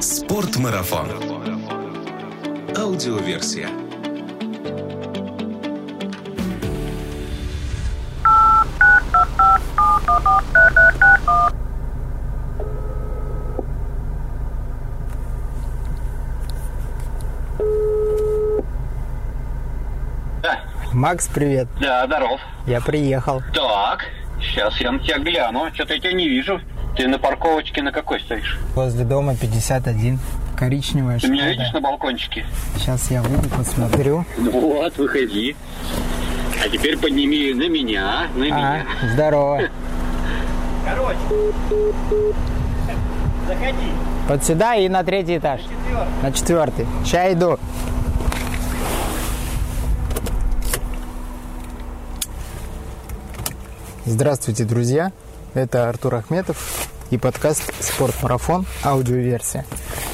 Спортмарафон. Аудиоверсия. Да, Макс, привет. да, здоров. Я приехал. Так, сейчас я на тебя гляну. Что-то я тебя не вижу. Ты на парковочке на какой стоишь? Возле дома 51. Коричневая Ты меня Шкода. видишь на балкончике? Сейчас я выйду, посмотрю. Вот, выходи. А теперь подними на меня, на А, меня. здорово. Короче, заходи. Вот сюда и на третий этаж. На четвертый. Сейчас иду. Здравствуйте, друзья. Это Артур Ахметов и подкаст «Спортмарафон. Аудиоверсия».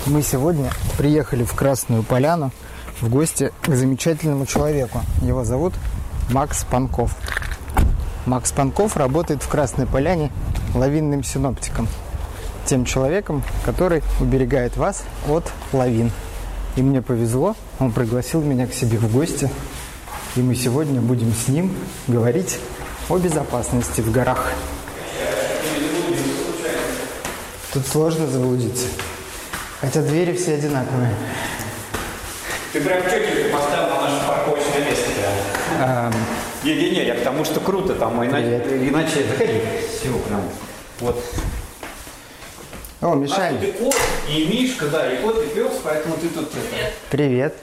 Мы сегодня приехали в Красную Поляну в гости к замечательному человеку. Его зовут Макс Панков. Макс Панков работает в Красной Поляне лавинным синоптиком. Тем человеком, который уберегает вас от лавин. И мне повезло, он пригласил меня к себе в гости. И мы сегодня будем с ним говорить о безопасности в горах. Тут сложно заблудиться. Хотя двери все одинаковые. Ты прям четенько поставил на наше парковочное место прям. Не-не-не, я потому что круто там, иначе, Привет. иначе заходи. Все, прям. Вот. О, А Мишань, тут и кот, и Мишка, да, и кот, и пес, поэтому ты тут... это, привет.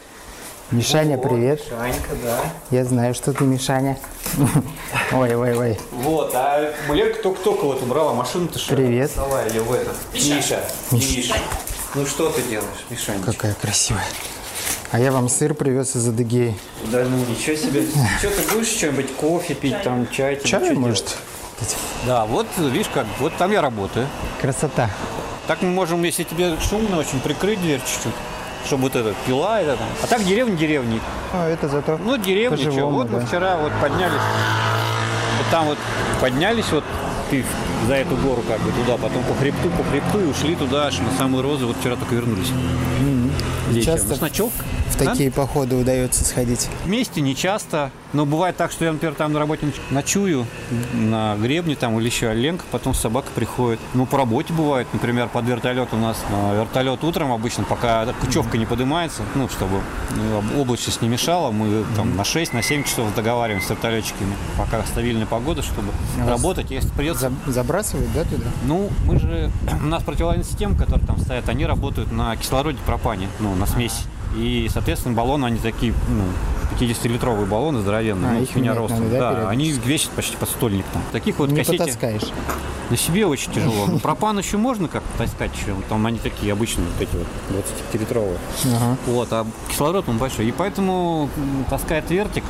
Мишаня, вот, привет. Шанька, да. Я знаю, что ты Мишаня. Ой, ой, ой. Вот, а Мулерка только-только вот убрала машину-то что Привет. Сдала ее в этот. Миша. Миша. Ну что ты делаешь, Мишань? Какая красивая. А я вам сыр привез из Адыгеи. Да ну ничего себе. Что ты будешь что-нибудь кофе пить, там чай? Чай, может? Да, вот видишь как, вот там я работаю. Красота. Так мы можем, если тебе шумно, очень прикрыть дверь чуть-чуть, чтобы вот это пила это там. А так деревня деревни. Ну, это зато Ну, деревня, что. Вот мы да. вчера вот поднялись. Вот там вот поднялись вот ты за эту гору как бы туда, потом по хребту, по хребту и ушли туда аж на самые розы. Вот вчера только вернулись. Вечером. Часто С ночевкой. В Да? такие походы удается сходить. Вместе не часто, но бывает так, что я, например, там на работе ноч- ночую на гребне там или еще Ленка, потом собака приходит. Ну, по работе бывает, например, под вертолет у нас. э, Вертолет утром обычно, пока кучевка не поднимается, ну, чтобы ну, облачность не мешала, мы там на 6, на 7 часов договариваемся с вертолетчиками, пока стабильная погода, чтобы вас работать. Если придется За- забрасывают, да, туда? ну, мы же, у нас противовоенные системы, которые там стоят, они работают на кислороде пропане, ну, на смеси. И, соответственно, баллоны, они такие, ну, 50-литровые баллоны здоровенные, А, ну, их меня надо, да, да, они весят почти под стольник там. Таких вот Не кассете потаскаешь. на себе очень тяжело. Ну, пропан еще можно как-то таскать еще. Там они такие обычные, вот эти вот 25-литровые. Ага. Вот, а кислород он большой. И поэтому таскает вертик.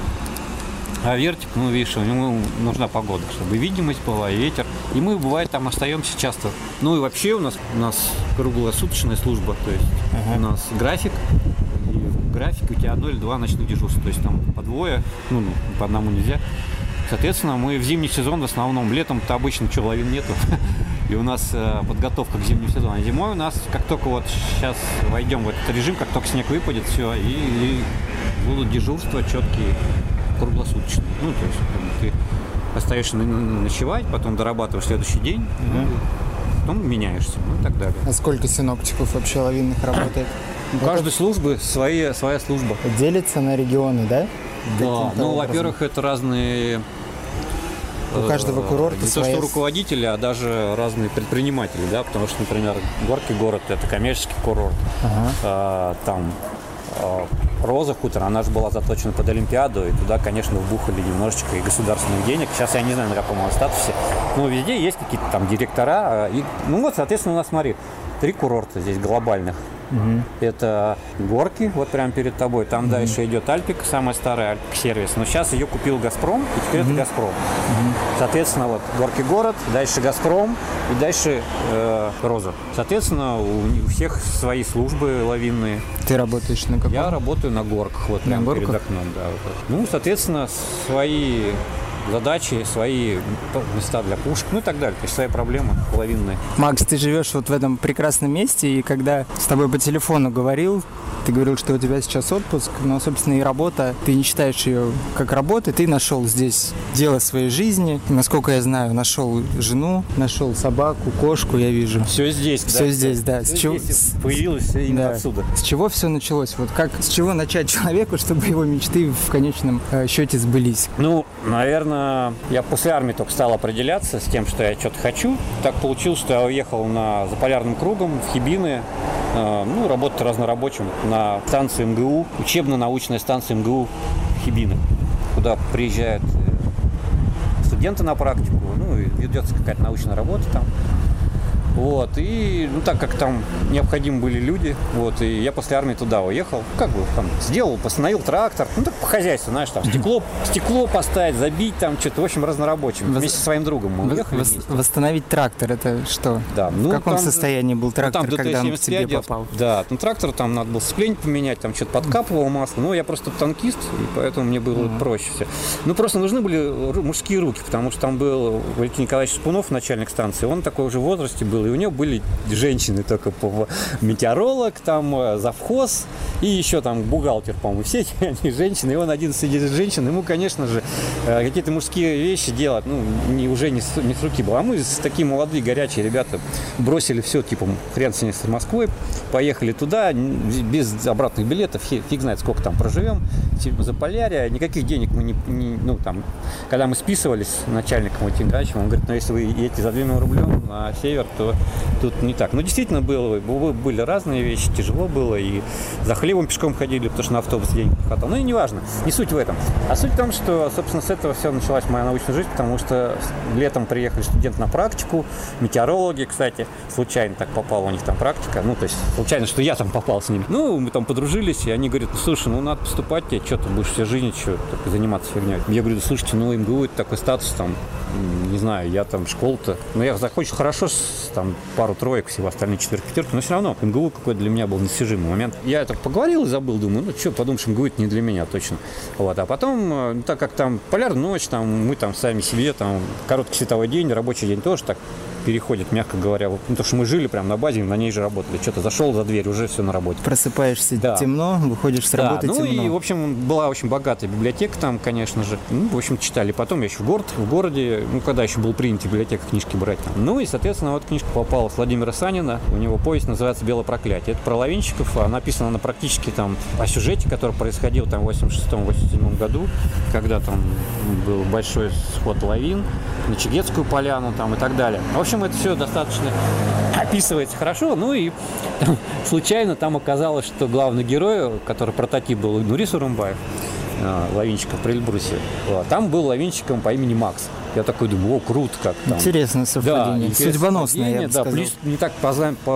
А вертик, ну, видишь, у него нужна погода, чтобы видимость была, и ветер. И мы, бывает, там остаемся часто. Ну и вообще у нас, у нас круглосуточная служба, то есть у нас график. И в графике у тебя одно или два ночных дежурства. То есть там по двое, ну, ну, по одному нельзя. Соответственно, мы в зимний сезон в основном, летом-то обычно лавин нету. И у нас э, подготовка к зимнему сезону. А зимой у нас, как только вот сейчас войдем в этот режим, как только снег выпадет, все, и, и будут дежурства четкие, круглосуточные. Ну, то есть ты остаешься ночевать, потом дорабатываешь следующий день, ну, потом меняешься, ну и так далее. А сколько синоптиков вообще лавинных работает? У каждой службы свои, своя служба. Делится на регионы, да? Да, ну, во-первых, это разные... У каждого э, курорта Не то, своя что с- руководители, а даже разные предприниматели, да, потому что, например, Горки город – это коммерческий курорт. Ага. А, там а, Роза хутор, она же была заточена под Олимпиаду, и туда, конечно, вбухали немножечко и государственных денег. Сейчас я не знаю, на каком он статусе. Но везде есть какие-то там директора. а, И, ну вот, соответственно, у нас, смотри, три курорта здесь глобальных. Это горки, вот прямо перед тобой. Там дальше идет Альпик, самая старая Альпик сервис. Но сейчас ее купил Газпром, и теперь это Газпром. Соответственно, вот горки город, дальше Газпром и дальше э, Роза. Соответственно, у, у всех свои службы лавинные. Ты работаешь на каком? Я работаю на горках, вот прямо перед окном, да. вот. Ну, соответственно, свои задачи, свои места для пушек, ну и так далее. То есть свои проблемы половинные. Макс, ты живешь вот в этом прекрасном месте, и когда с тобой по телефону говорил, ты говорил, что у тебя сейчас отпуск, но, собственно, и работа, ты не считаешь ее как работы, ты нашел здесь дело своей жизни. Насколько я знаю, нашел жену, нашел собаку, кошку, я вижу. Все здесь, Все да. здесь, да. Все С чего- здесь появилось именно Да. отсюда. С чего все началось? Вот как, с чего начать человеку, чтобы его мечты в конечном э, счете сбылись? Ну, наверное, я после армии только стал определяться с тем, что я что-то хочу. Так получилось, что я уехал на Заполярным кругом в Хибины, э, ну, работать разнорабочим на станции МГУ, учебно-научная станция МГУ Хибины, куда приезжают э, студенты на практику, ну, и ведется какая-то научная работа там. Вот, и, ну, так как там необходимы были люди, вот, и я после армии туда уехал, как бы, там, сделал, постановил трактор, ну, так по хозяйству, знаешь, там, стекло, стекло поставить, забить, там, что-то, в общем, разнорабочим, Вос- вместе со своим другом мы уехали вос- вместе. восстановить трактор, это что? Да, ну, в каком там состоянии был Ну, трактор, там когда он к тебе ДТ-75, попал? Да, ну трактор там надо было сцепление поменять, там что-то подкапывал масло. Ну, я просто танкист, и поэтому мне было проще все. Ну, просто нужны были мужские руки, потому что там был Валентин Николаевич Спунов, начальник станции, он такой уже в возрасте был, и у него были женщины только по метеоролог, там э, завхоз и еще там бухгалтер, по-моему, все они женщины, и он один среди женщин, ему, конечно же, э, какие-то мужские вещи делать, ну, не, уже не с, не с руки было. А мы такие молодые, горячие ребята бросили все, типа, хрен с ней с Москвой, поехали туда, без обратных билетов, фи- фиг знает, сколько там проживем, типа, за полярия, никаких денег мы не, не- ну, там, когда мы списывались с начальником этим Гачем, он говорит, ну, если вы едете за длинным рублем на север, то тут не так. Ну, действительно было, были разные вещи, тяжело было, и за хлебом пешком ходили, потому что на автобус денег не хватало. Ну, и неважно, не суть в этом. А суть в том, что, собственно, с этого все началась моя научная жизнь, потому что летом приехали студенты на практику, метеорологи, кстати, случайно так попала у них там практика, ну, то есть случайно, что я там попал с ними. Ну, мы там подружились, и они говорят, ну, слушай, ну, надо поступать тебе, что ты будешь всю жизнь что только заниматься фигней. Я говорю, слушайте, ну, МГУ это такой статус, там, не знаю, я там школу-то, ну, я захочу хорошо, с, там, пару троек, всего остальные четверки, пятерки, но все равно МГУ какой-то для меня был недостижимый момент. Я так поговорил и забыл, думаю, ну, что, подумаешь, МГУ это не для меня точно. Вот, а потом, э, ну, так как там полярная ночь, там, мы там сами себе, там, короткий световой день, рабочий день тоже так переходит, мягко говоря. Ну, то, что мы жили прям на базе, на ней же работали. Что-то зашел за дверь, уже все на работе. Просыпаешься Да. темно, выходишь с Да, работы ну темно. и, в общем, была очень богатая библиотека там, конечно же. Ну, в общем, читали. Потом я еще в город, в городе, ну, когда еще был принято в библиотеках книжки брать там. Ну и, соответственно, вот книжка попала с Владимира Санина. У него повесть называется «Белое проклятие». Это про лавинщиков. а Написана она практически там о сюжете, который происходил там в 86-87 году, когда там был большой сход лавин на Чигетскую поляну там и так далее. В общем, это все достаточно описывается хорошо. Ну и там случайно там оказалось, что главный герой, который прототип был Нурис Урумбаев, а, лавинщиков при вот, там был лавинщиком по имени Макс. Я такой думаю, о, круто как там. Интересное совпадение. интересное Судьбоносное, я бы да, сказал. плюс мне так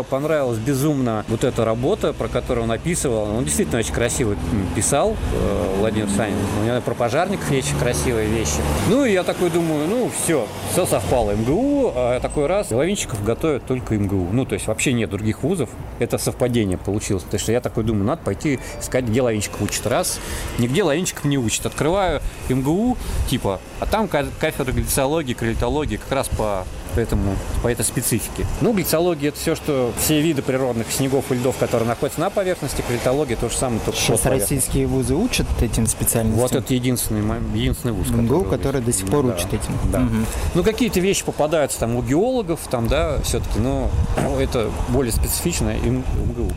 понравилась безумно вот эта работа, про которую он описывал. Он действительно очень красиво писал, э, Владимир Санин. У него про пожарников есть очень красивые вещи. Ну, и я такой думаю, ну, все, все совпало. МГУ, а такой раз, лавинщиков готовят только МГУ. Ну, то есть вообще нет других вузов. Это совпадение получилось. Потому что я такой думаю, надо пойти искать, где лавинщиков учат. Раз, нигде лавинщиков не учат. Открываю МГУ, типа, а там ка- кафедра глициологии, кролитологии как раз по этому, по этой специфике. Ну, глициология это все, что все виды природных снегов и льдов, которые находятся на поверхности, кролитология то же самое, только Сейчас российские вузы учат этим специальностям. Вот это единственный, единственный вуз. МГУ, который который до сих пор Да, учит этим. Да. Мгм. Ну, какие-то вещи попадаются там у геологов, там, да, все-таки, но это более специфично МГУ.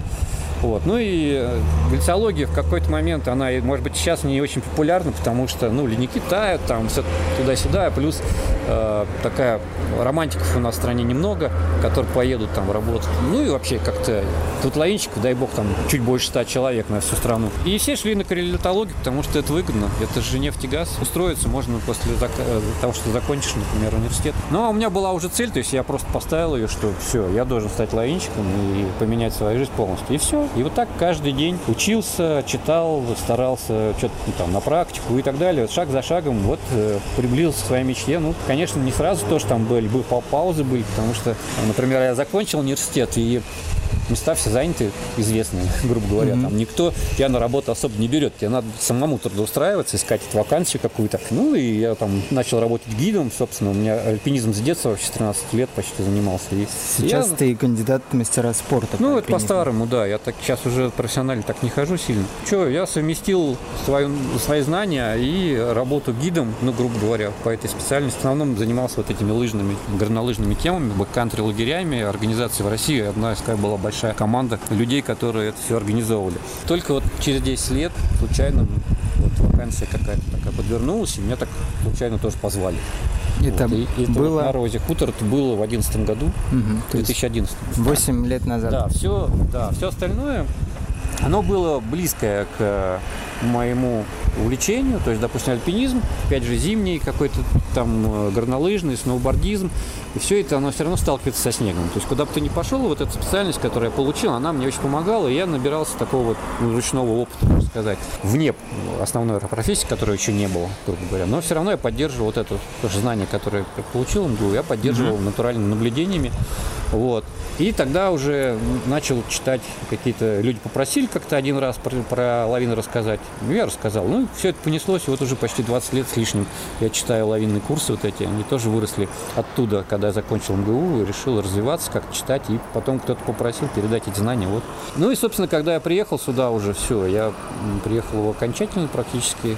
Вот. Ну и э, глициология в какой-то момент, она, может быть, сейчас не очень популярна, потому что, ну, ледники тают, там, все туда-сюда, плюс э, такая романтиков у нас в стране немного, которые поедут там работать. Ну и вообще как-то тут лавинщиков, дай бог, там чуть больше ста человек на всю страну. И все шли на коррелятологию, потому что это выгодно. Это же нефть и газ. Устроиться можно после зак- э, того, что закончишь, например, университет. Но у меня была уже цель, то есть я просто поставил ее, что все, я должен стать лавинщиком и поменять свою жизнь полностью. И все. И вот так каждый день учился, читал, старался что-то ну, там на практику и так далее. Вот шаг за шагом вот э, приблизился к своей мечте. Ну, конечно, не сразу тоже там были, бы пау- паузы были, потому что, например, я закончил университет и места все заняты, известные, грубо говоря. Там никто тебя на работу особо не берет. Тебе надо самому трудоустраиваться, искать вакансию какую-то. Ну, и я там начал работать гидом, собственно. У меня альпинизм с детства, вообще с 13 лет почти занимался. И Сейчас я- ты кандидат в мастера спорта. по ну, это по-старому, да. Я так сейчас уже профессионально так не хожу сильно. Че, я совместил свою, свои знания и работу гидом, ну, грубо говоря, по этой специальности. В основном занимался вот этими лыжными, горнолыжными темами, бэккантри лагерями. Организации в России одна из такая была большая команда людей, которые это все организовывали. Только вот через 10 лет случайно вот вакансия какая-то такая подвернулась, и меня так случайно тоже позвали. Это Вот, и, это вот было на Розе Хутор, это было в 2011 году, есть 2011. 8 лет назад. Да, все, да, все остальное, оно было близкое к моему увлечению, то есть, допустим, альпинизм, опять же, зимний какой-то там э, горнолыжный, сноубордизм, и все это, оно все равно сталкивается со снегом. То есть, куда бы ты ни пошел, вот эта специальность, которую я получил, она мне очень помогала, и я набирался такого вот ну, ручного опыта, можно сказать, вне основной профессии, которой еще не было, грубо говоря. Но все равно я поддерживал вот это тоже знание, которое я получил МГУ, я поддерживал натуральными наблюдениями, вот. И тогда уже начал читать какие-то... Люди попросили как-то один раз про, про лавины рассказать. Я рассказал. Ну, все это понеслось. И вот уже почти 20 лет с лишним я читаю лавинные курсы вот эти. Они тоже выросли оттуда, когда я закончил МГУ, решил развиваться, как читать. И потом кто-то попросил передать эти знания. Вот. Ну и, собственно, когда я приехал сюда уже, все, я приехал его окончательно практически.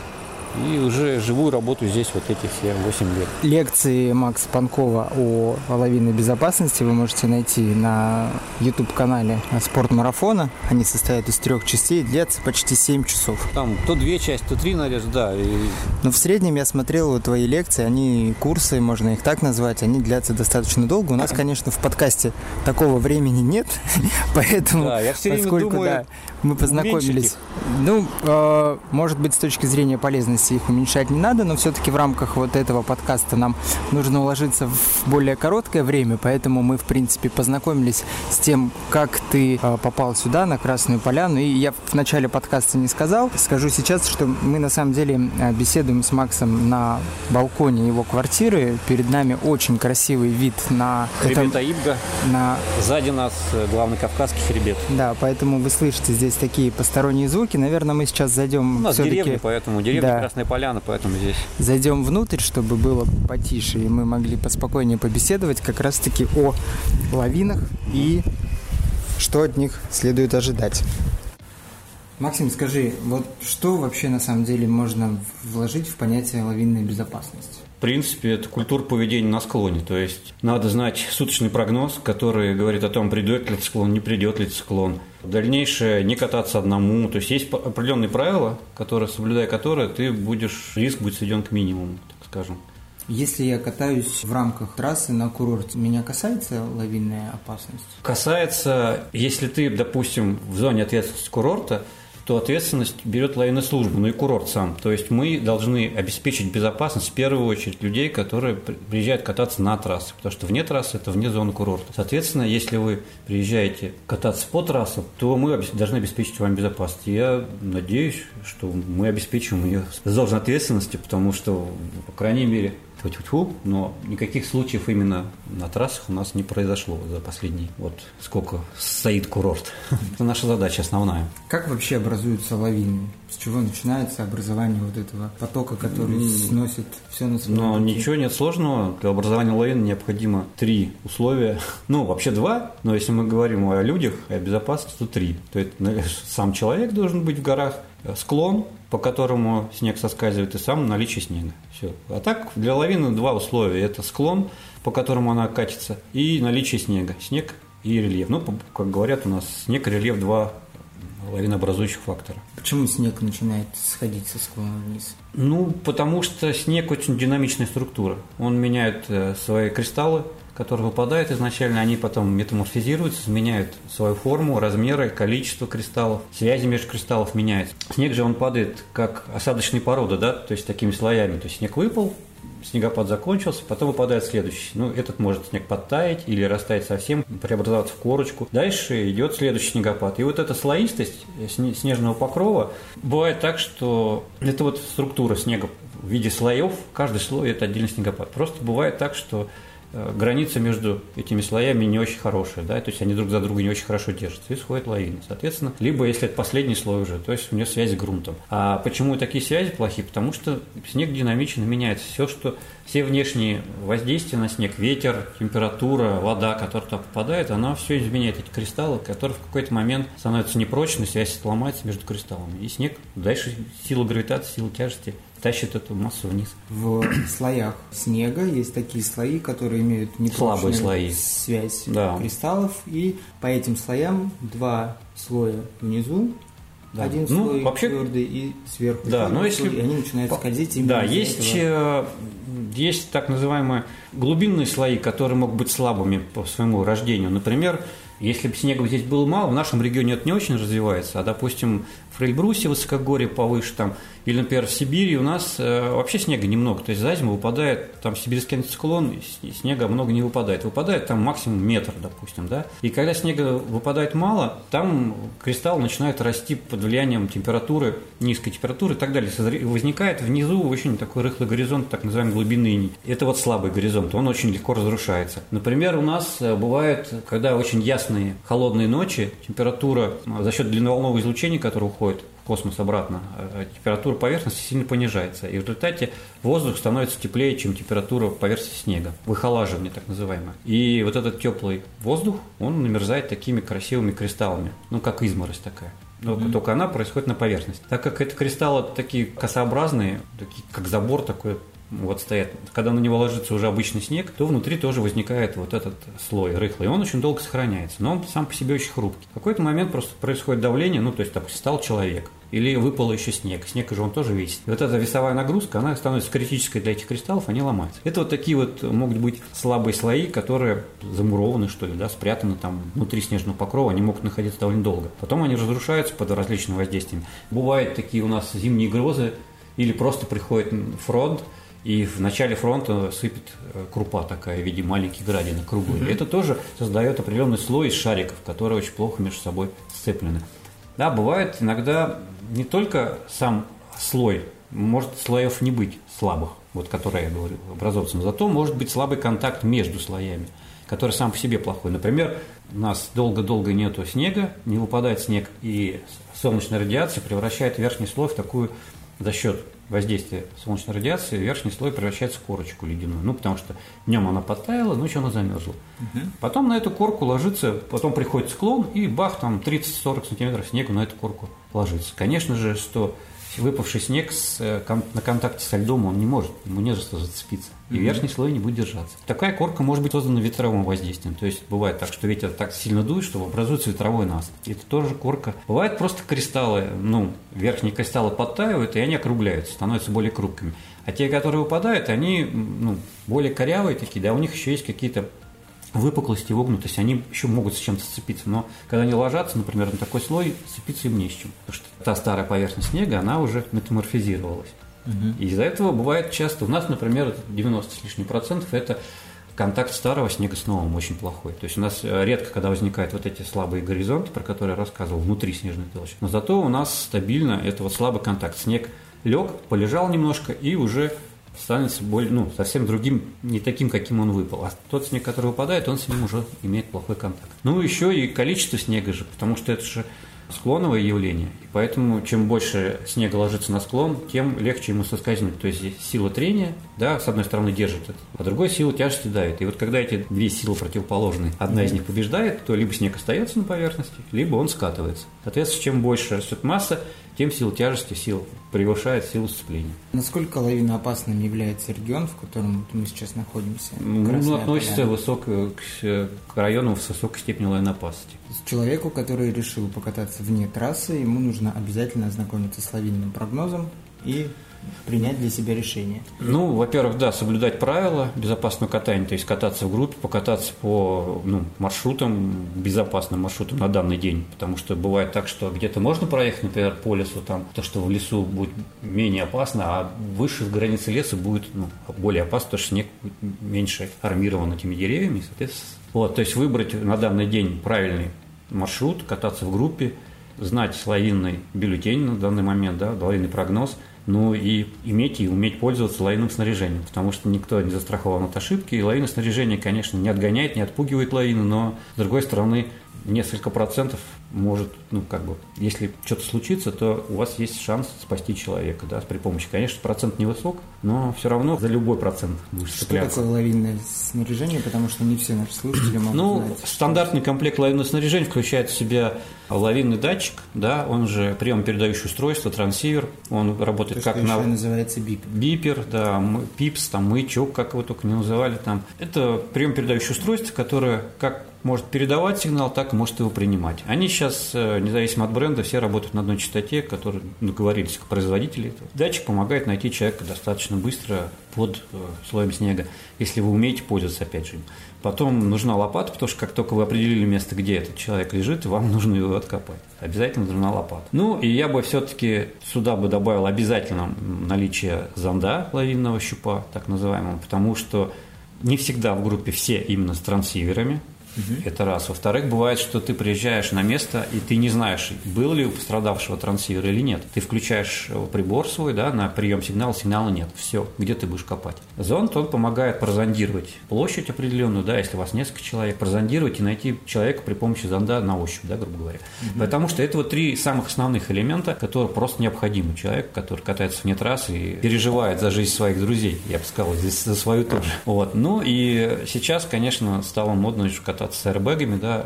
И уже живу и работаю здесь вот эти все 8 лет. Лекции Макса Панкова о лавинной безопасности вы можете найти на YouTube-канале Спорт Марафона. Они состоят из трех частей, длятся почти 7 часов. Там то две части, то три нарежь, да. И Но в среднем я смотрел твои лекции, они курсы, можно их так назвать, они длятся достаточно долго. У нас, конечно, в подкасте такого времени нет, поэтому, Да, я всё время поскольку думаю, да, мы познакомились. Ну, э, может быть, с точки зрения полезности их уменьшать не надо, но все-таки в рамках вот этого подкаста нам нужно уложиться в более короткое время, поэтому мы, в принципе, познакомились с тем, как ты э, попал сюда, на Красную Поляну. И я в начале подкаста не сказал, скажу сейчас, что мы на самом деле э, беседуем с Максом на балконе его квартиры. Перед нами очень красивый вид на... это- хребет Аибга. на Сзади нас э, главный кавказский хребет. да, поэтому вы слышите здесь такие посторонние звуки. Наверное, мы сейчас зайдем У нас все-таки деревня, поэтому деревня Да. Красная Поляна, поэтому здесь. зайдем внутрь, чтобы было потише, и мы могли поспокойнее побеседовать как раз-таки о лавинах и что от них следует ожидать. Максим, скажи, вот что вообще на самом деле можно вложить в понятие лавинной безопасности? В принципе, это культура поведения на склоне. То есть надо знать суточный прогноз, который говорит о том, придет ли склон, не придет ли склон. Дальнейшее не кататься одному. То есть есть определенные правила, которые, соблюдая которые, ты будешь, риск будет сведен к минимуму, так скажем. Если я катаюсь в рамках трассы на курорте, меня касается лавинная опасность? Касается, если ты, допустим, в зоне ответственности курорта, то ответственность берет лавинная служба, ну и курорт сам. То есть мы должны обеспечить безопасность в первую очередь людей, которые при- приезжают кататься на трассы, потому что вне трассы это вне зоны курорта. Соответственно, если вы приезжаете кататься по трассам, то мы должны обеспечить вам безопасность. Я надеюсь, что мы обеспечим ее с должной ответственностью, потому что, по крайней мере, Тьфу-тьфу-тьфу, но никаких случаев именно на трассах у нас не произошло за последний, вот сколько стоит курорт. Это наша задача основная. Как вообще образуются лавины? С чего начинается образование вот этого потока, который сносит все на своем Но пути? ничего нет сложного. Для образования лавин необходимо три условия. Ну, вообще два, но если мы говорим о людях, о безопасности, то три. То есть сам человек должен быть в горах, э, склон, по которому снег соскальзывает, и сам наличие снега. Все. А так для лавины два условия. Это склон, по которому она катится, и наличие снега. Снег и рельеф. Ну, как говорят у нас, снег и рельеф – два лавинообразующих фактора. Почему снег начинает сходить со склона вниз? Ну, потому что снег очень динамичная структура. Он меняет э, свои кристаллы, которые выпадают изначально, они потом метаморфизируются, меняют свою форму, размеры, количество кристаллов, связи между кристаллов меняются. Снег же он падает как осадочные породы, да, то есть такими слоями. То есть снег выпал, снегопад закончился, потом выпадает следующий. Ну, этот может снег подтаять или растаять совсем, преобразоваться в корочку. Дальше идет следующий снегопад. И вот эта слоистость сне- снежного покрова бывает так, что это вот структура снега в виде слоев, каждый слой это отдельный снегопад. Просто бывает так, что граница между этими слоями не очень хорошая, да, то есть они друг за друга не очень хорошо держатся, и сходят лавины. Соответственно, либо если это последний слой уже, то есть у нее связь с грунтом. А почему такие связи плохие? Потому что снег динамично меняется. Все, что все внешние воздействия на снег, ветер, температура, вода, которая туда попадает, она все изменяет эти кристаллы, которые в какой-то момент становятся непрочны, связь сломается между кристаллами. И снег дальше сила гравитации, сила тяжести тащит эту массу вниз. В слоях снега есть такие слои, которые имеют непрочную слои. связь да. кристаллов, и по этим слоям два слоя внизу да. Один ну, слой вообще, твердый и сверху да, но если, слой, и они начинают скользить именно Да, есть, этого. Э, есть так называемые глубинные слои, которые могут быть слабыми по своему рождению. Например, если бы снега здесь было мало, в нашем регионе это не очень развивается, а, допустим, в Эльбрусе, высокогорье повыше там, или, например, в Сибири у нас э, вообще снега немного. То есть за зиму выпадает, там сибирский антициклон, и снега много не выпадает. Выпадает там максимум метр, допустим, да. И когда снега выпадает мало, там кристалл начинает расти под влиянием температуры, низкой температуры и так далее. Возникает внизу очень такой рыхлый горизонт, так называемый глубинный. Это вот слабый горизонт, он очень легко разрушается. Например, у нас э, бывает, когда очень ясные холодные ночи, температура э, за счет длинноволнового излучения, которое уходит космос обратно, а температура поверхности сильно понижается. И в результате воздух становится теплее, чем температура поверхности снега. Выхолаживание так называемое. И вот этот теплый воздух, он намерзает такими красивыми кристаллами, ну как изморозь такая. Только, mm-hmm. только она происходит на поверхности. Так как это кристаллы такие косообразные, такие, как забор такой вот стоят. Когда на него ложится уже обычный снег, то внутри тоже возникает вот этот слой рыхлый. И он очень долго сохраняется, но он сам по себе очень хрупкий. В какой-то момент просто происходит давление, ну, то есть, допустим, стал человек, или выпал еще снег. Снег же он тоже весит. И вот эта весовая нагрузка, она становится критической для этих кристаллов, они ломаются. Это вот такие вот могут быть слабые слои, которые замурованы, что ли, да, спрятаны там внутри снежного покрова, они могут находиться довольно долго. Потом они разрушаются под различными воздействиями. Бывают такие у нас зимние грозы, или просто приходит фронт, и в начале фронта сыпет э, крупа такая в виде маленьких градинок круглые. Mm-hmm. Это тоже создает определенный слой из шариков, которые очень плохо между собой сцеплены. Да, бывает иногда не только сам слой, может слоев не быть слабых, вот которые я говорю, образовываться, зато может быть слабый контакт между слоями, который сам по себе плохой. Например, у нас долго-долго нету снега, не выпадает снег, и солнечная радиация превращает верхний слой в такую за счет воздействия солнечной радиации верхний слой превращается в корочку ледяную. Ну, потому что днем она подтаяла, ночью она замерзла. Угу. Потом на эту корку ложится, потом приходит склон, и бах, там 30-40 сантиметров снега на эту корку ложится. Конечно же, что выпавший снег с, э, на контакте со льдом он не может, ему не за что зацепиться. И mm-hmm. верхний слой не будет держаться. Такая корка может быть создана ветровым воздействием. То есть бывает так, что ветер так сильно дует, что образуется ветровой наст. Это тоже корка. Бывает просто кристаллы, ну, верхние кристаллы подтаивают, и они округляются, становятся более крупными. А те, которые выпадают, они ну, более корявые такие, да, у них еще есть какие-то выпуклости, вогнутости, они еще могут с чем-то сцепиться, но когда они ложатся, например, на такой слой, сцепиться им не с чем, потому что та старая поверхность снега, она уже метаморфизировалась. Угу. И из-за этого бывает часто, у нас, например, 90 с лишним процентов это контакт старого снега с новым очень плохой. То есть у нас э, редко, когда возникают вот эти слабые горизонты, про которые я рассказывал, внутри снежной толщи. Но зато у нас стабильно это вот слабый контакт. Снег лег, полежал немножко и уже становится более, ну, совсем другим, не таким, каким он выпал. А тот снег, который выпадает, он с ним уже имеет плохой контакт. Ну, еще и количество снега же, потому что это же склоновое явление. И поэтому чем больше снега ложится на склон, тем легче ему соскользнуть. То есть сила трения, да, с одной стороны держит это, а другой сила тяжести давит. И вот когда эти две силы противоположные, одна из них побеждает, то либо снег остается на поверхности, либо он скатывается. Соответственно, чем больше растет масса, тем сила тяжести сил превышает силу сцепления. Насколько лавиноопасным является регион, в котором мы сейчас находимся? Ну, относится высоко к, к району с высокой степенью лавиноопасности. Человеку, который решил покататься вне трассы, ему нужно обязательно ознакомиться с лавинным прогнозом и принять для себя решение? Ну, во-первых, да, соблюдать правила безопасного катания, то есть кататься в группе, покататься по ну, маршрутам, безопасным маршрутам на данный день, потому что бывает так, что где-то можно проехать, например, по лесу, там, то, что в лесу будет менее опасно, а выше в границе леса будет ну, более опасно, потому что снег меньше армирован этими деревьями, соответственно. Вот, то есть выбрать на данный день правильный маршрут, кататься в группе, знать лавинный бюллетень на данный момент, да, лавинный прогноз – ну и иметь и уметь пользоваться лавинным снаряжением, потому что никто не застрахован от ошибки. И лавинное снаряжение, конечно, не отгоняет, не отпугивает лавину, но, с другой стороны, несколько процентов может, ну, как бы, если что-то случится, то у вас есть шанс спасти человека, да, при помощи. Конечно, процент невысок, но все равно за любой процент будешь Что такое лавинное снаряжение, потому что не все наши слушатели могут Ну, знать. стандартный комплект лавинного снаряжения включает в себя лавинный датчик, да, он же прием-передающее устройство, трансивер, он работает То, как на называется бип. бипер, да, пипс, там, маячок, как его только не называли там. Это прием-передающее устройство, которое как может передавать сигнал, так и может его принимать. Они сейчас, э, независимо от бренда, все работают на одной частоте, которые договорились к производителю. Датчик помогает найти человека достаточно быстро под э, слоем снега, если вы умеете пользоваться, опять же. Потом нужна лопата, потому что как только вы определили место, где этот человек лежит, вам нужно его откопать. Обязательно нужна лопата. Ну, и я бы все-таки сюда бы добавил обязательно наличие зонда лавинного щупа, так называемого, потому что не всегда в группе все именно с трансиверами. Это раз. Во-вторых, бывает, что ты приезжаешь на место, и ты не знаешь, был ли у пострадавшего трансивер или нет. Ты включаешь э, прибор свой да, на прием сигнала, сигнала нет. Все, где ты будешь копать. Зонд, он помогает прозондировать площадь определенную, да, если у вас несколько человек, прозондировать и найти человека при помощи зонда на ощупь, да, грубо говоря. Потому что это вот три самых основных элемента, которые просто необходимы человеку, который катается вне трассы и переживает за жизнь своих друзей, я бы сказал, здесь за свою тоже. Вот. Ну и сейчас, конечно, стало модно еще кататься с аэрбэгами, да,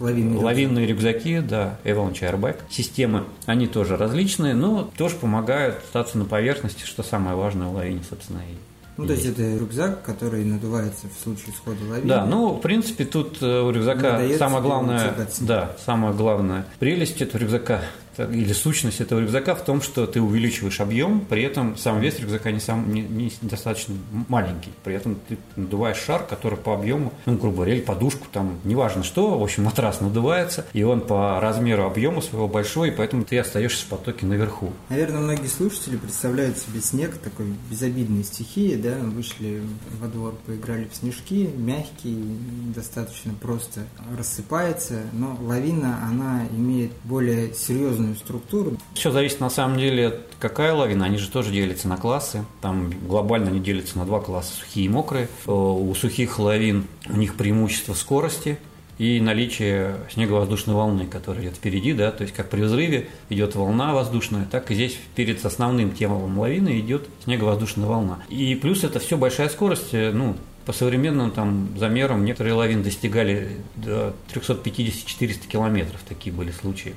Лавинный лавинные рюкзаки, да, Avalanche Airbag. Системы, они тоже различные, но тоже помогают остаться на поверхности, что самое важное в лавине, собственно, и Ну, то есть это рюкзак, который надувается в случае схода лавины. Да, ну, в принципе, тут э, у рюкзака самое главное, да, самая главная прелесть этого рюкзака или сущность этого рюкзака в том, что ты увеличиваешь объем, при этом сам вес рюкзака не, сам, не, не достаточно маленький. При этом ты надуваешь шар, который по объему, ну, грубо говоря, или подушку, там, неважно что, в общем, матрас надувается, и он по размеру объема своего большой, и поэтому ты остаешься в потоке наверху. Наверное, многие слушатели представляют себе снег такой безобидной стихии, да, вышли во двор, поиграли в снежки, мягкий, достаточно просто рассыпается, но лавина, она имеет более серьезную структуру. Все зависит на самом деле, какая лавина. Они же тоже делятся на классы. Там глобально они делятся на два класса, сухие и мокрые. Э, У сухих лавин у них преимущество скорости и наличие снеговоздушной волны, которая идет впереди, да, то есть как при взрыве идет волна воздушная, так и здесь перед основным темом лавины идет снеговоздушная волна. И плюс это все большая скорость, э, ну, по современным там замерам некоторые лавины достигали до 350-400 километров, такие были случаи.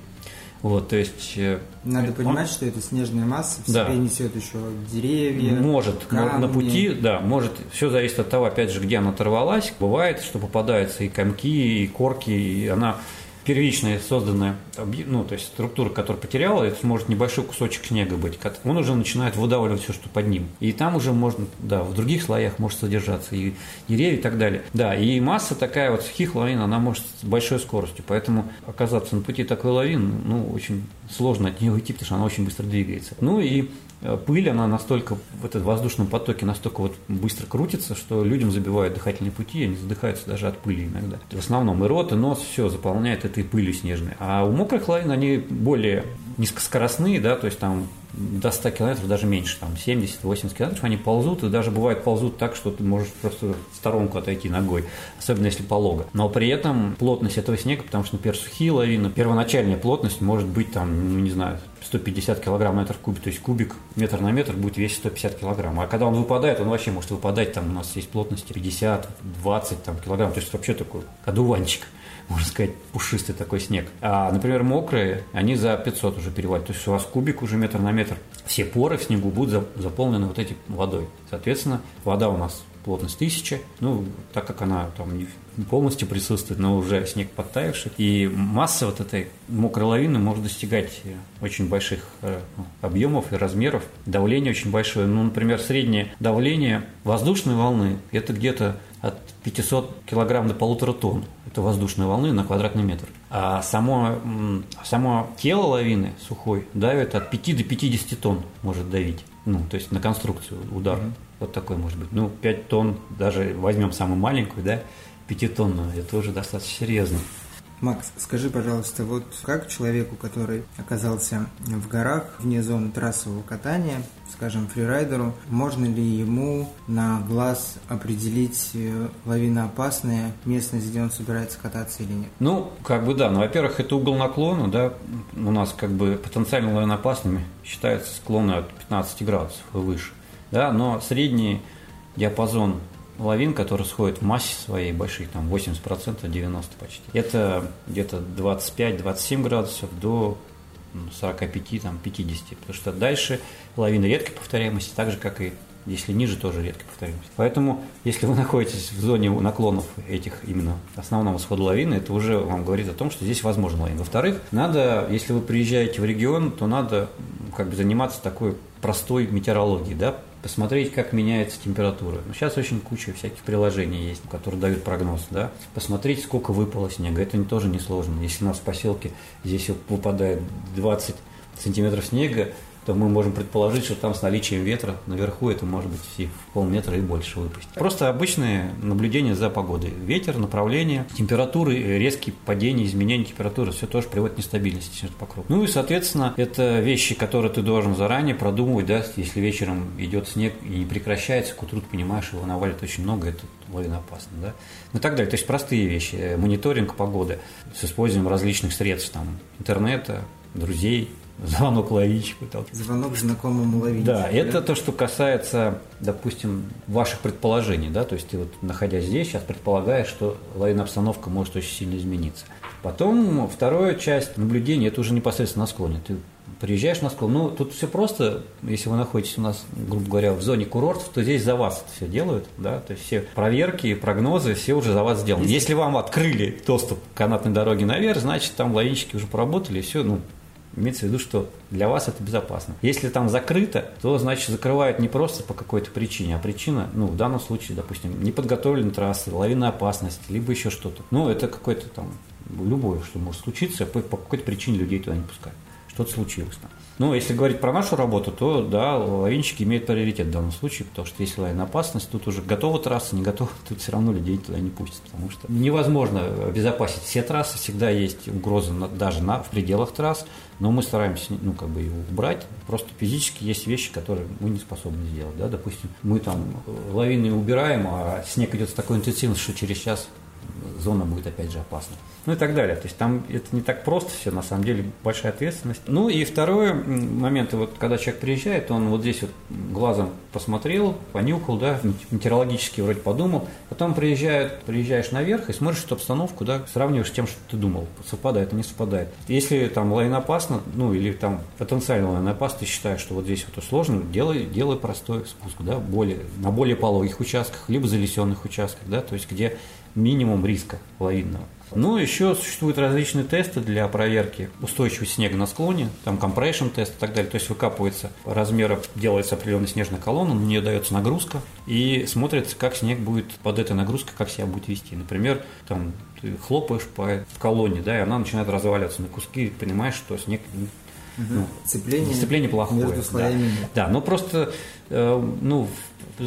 Вот, то есть э, Надо он- понимать, что эта снежная масса в Да. себе несет еще деревья. Может, на- на камни. пути, да, может, все зависит от того, опять же, где она оторвалась. Бывает, что попадаются и комки, и корки, и она первичная созданная, ну, то есть структура, которая потеряла, это может небольшой кусочек снега быть. Он уже начинает выдавливать все, что под ним. И там уже можно, да, в других слоях может содержаться и деревья и так далее. Да, и масса такая вот сухих лавин, она может с большой скоростью. Поэтому оказаться на пути такой лавины, ну, очень сложно от нее уйти, потому что она очень быстро двигается. Ну и пыль, она настолько в этом воздушном потоке настолько вот быстро крутится, что людям забивают дыхательные пути, они задыхаются даже от пыли иногда. В основном и рот, и нос все заполняет этой пылью снежной. А у мокрых лавин они более низкоскоростные, да, то есть там до 100 километров, даже меньше, там 70-80 километров, они ползут, и даже бывает ползут так, что ты можешь просто в сторонку отойти ногой, особенно если полого. Но при этом плотность этого снега, потому что, например, сухие лавины, первоначальная плотность может быть там, ну не знаю, 150 килограмм метр в кубе, то есть кубик метр на метр будет весить 150 килограмм. А когда он выпадает, он вообще может выпадать, там у нас есть плотности 50, 20 там, килограмм, то есть вообще такой одуванчик можно сказать, пушистый такой снег. А, например, мокрые, они за 500 уже переваливают. То есть у вас кубик уже метр на метр. Все поры в снегу будут за- заполнены вот этой водой. Соответственно, вода у нас плотность 1000, ну, так как она там не полностью присутствует, но уже снег подтаявший. И масса вот этой мокрой лавины может достигать э, очень больших э, ну, объемов и размеров. Давление очень большое. Ну, например, среднее давление воздушной волны – это где-то от 500 килограмм до полутора тонн. Это воздушной волны на квадратный метр. А само, само тело лавины сухой давит от 5 до 50 тонн может давить. Ну, то есть на конструкцию удар. Вот такой может быть. Ну, 5 тонн, даже возьмем самую маленькую, да, 5 тонн, это уже достаточно серьезно. Макс, скажи, пожалуйста, вот как человеку, который оказался в горах вне зоны трассового катания, скажем, фрирайдеру, можно ли ему на глаз определить э, лавиноопасная местность, где он собирается кататься или нет? Ну, как бы да. Ну, во-первых, это угол наклона, да, у нас как бы потенциально лавиноопасными считаются склоны от 15 градусов и выше, да, но средний диапазон лавин, которые сходят в массе своей больших, там 80%, 90% почти. Это где-то 25-27 градусов до 45, там, 50. Потому что дальше лавины редкой повторяемости, так же, как и если ниже, тоже редкой повторяемости. Поэтому, если вы находитесь в зоне наклонов этих именно основного схода лавины, это уже вам говорит о том, что здесь возможно лавина. Во-вторых, надо, если вы приезжаете в регион, то надо как бы заниматься такой простой метеорологией, да, посмотреть, как меняется температура. Ну, сейчас очень куча всяких приложений есть, которые дают прогноз, да. Посмотреть, сколько выпало снега, это тоже несложно. Если у нас в поселке здесь выпадает 20 сантиметров снега, то мы можем предположить, что там с наличием ветра наверху это может быть и в полметра и больше выпустить. Просто обычные наблюдения за погодой. Ветер, направление, температуры, резкие падения, изменения температуры, все тоже приводит к нестабильности снегопокрова. Ну и, соответственно, это вещи, которые ты должен заранее продумывать, да, если вечером идет снег и не прекращается, к утру ты понимаешь, его навалит очень много, это лавина опасно, да, ну и так далее. То есть простые вещи, мониторинг погоды с использованием различных средств, там, интернета, друзей, звонок ловичку. Звонок знакомому ловичку. Да, да, это то, что касается, допустим, ваших предположений, да, то есть ты вот, находясь здесь, сейчас предполагаешь, что лавинная обстановка может очень сильно измениться. Потом вторая часть наблюдения, это уже непосредственно на склоне. Ты приезжаешь на склон, ну, тут все просто, если вы находитесь у нас, грубо говоря, в зоне курортов, то здесь за вас это все делают, да, то есть все проверки, прогнозы, все уже за вас сделаны. Если, вам открыли доступ к канатной дороге наверх, значит, там лавинщики уже поработали, и все, ну, Имеется в виду, что для вас это безопасно. Если там закрыто, то, значит, закрывают не просто по какой-то причине, а причина, ну, в данном случае, допустим, неподготовленной трассы, лавина опасности, либо еще что-то. Ну, это какое-то там, любое, что может случиться, по, по какой-то причине людей туда не пускают. Что-то случилось там. Ну, если говорить про нашу работу, то да, лавинщики имеют приоритет в данном случае, потому что если лавина опасность, тут уже готова трасса, не готова, тут все равно людей туда не пустят, потому что невозможно обезопасить все трассы, всегда есть угроза даже на, в пределах трасс, но мы стараемся, ну, как бы его убрать, просто физически есть вещи, которые мы не способны сделать, да, допустим, мы там лавины убираем, а снег идет с такой интенсивностью, что через час зона будет опять же опасна. Ну и так далее. То есть там это не так просто все, на самом деле большая ответственность. Ну и второй момент, вот когда человек приезжает, он вот здесь вот глазом посмотрел, понюхал, да, метеорологически вроде подумал, потом приезжает, приезжаешь наверх и смотришь эту обстановку, да, сравниваешь с тем, что ты думал, совпадает, не совпадает. Если там лавиноопасно, ну или там потенциально лавиноопасно, ты считаешь, что вот здесь вот сложно, делай, делай простой спуск, да, более, на более пологих участках, либо залесенных участках, да, то есть где минимум риска лавинного. Ну, еще существуют различные тесты для проверки устойчивости снега на склоне, там compression test и так далее. То есть выкапывается размера, делается определенная снежная колонна, на нее дается нагрузка, и смотрится, как снег будет под этой нагрузкой, как себя будет вести. Например, там ты хлопаешь по колонне, да, и она начинает разваливаться на куски, понимаешь, что снег ну, сцепление, сцепление плохое. Между слоями. Да, да но просто э, ну,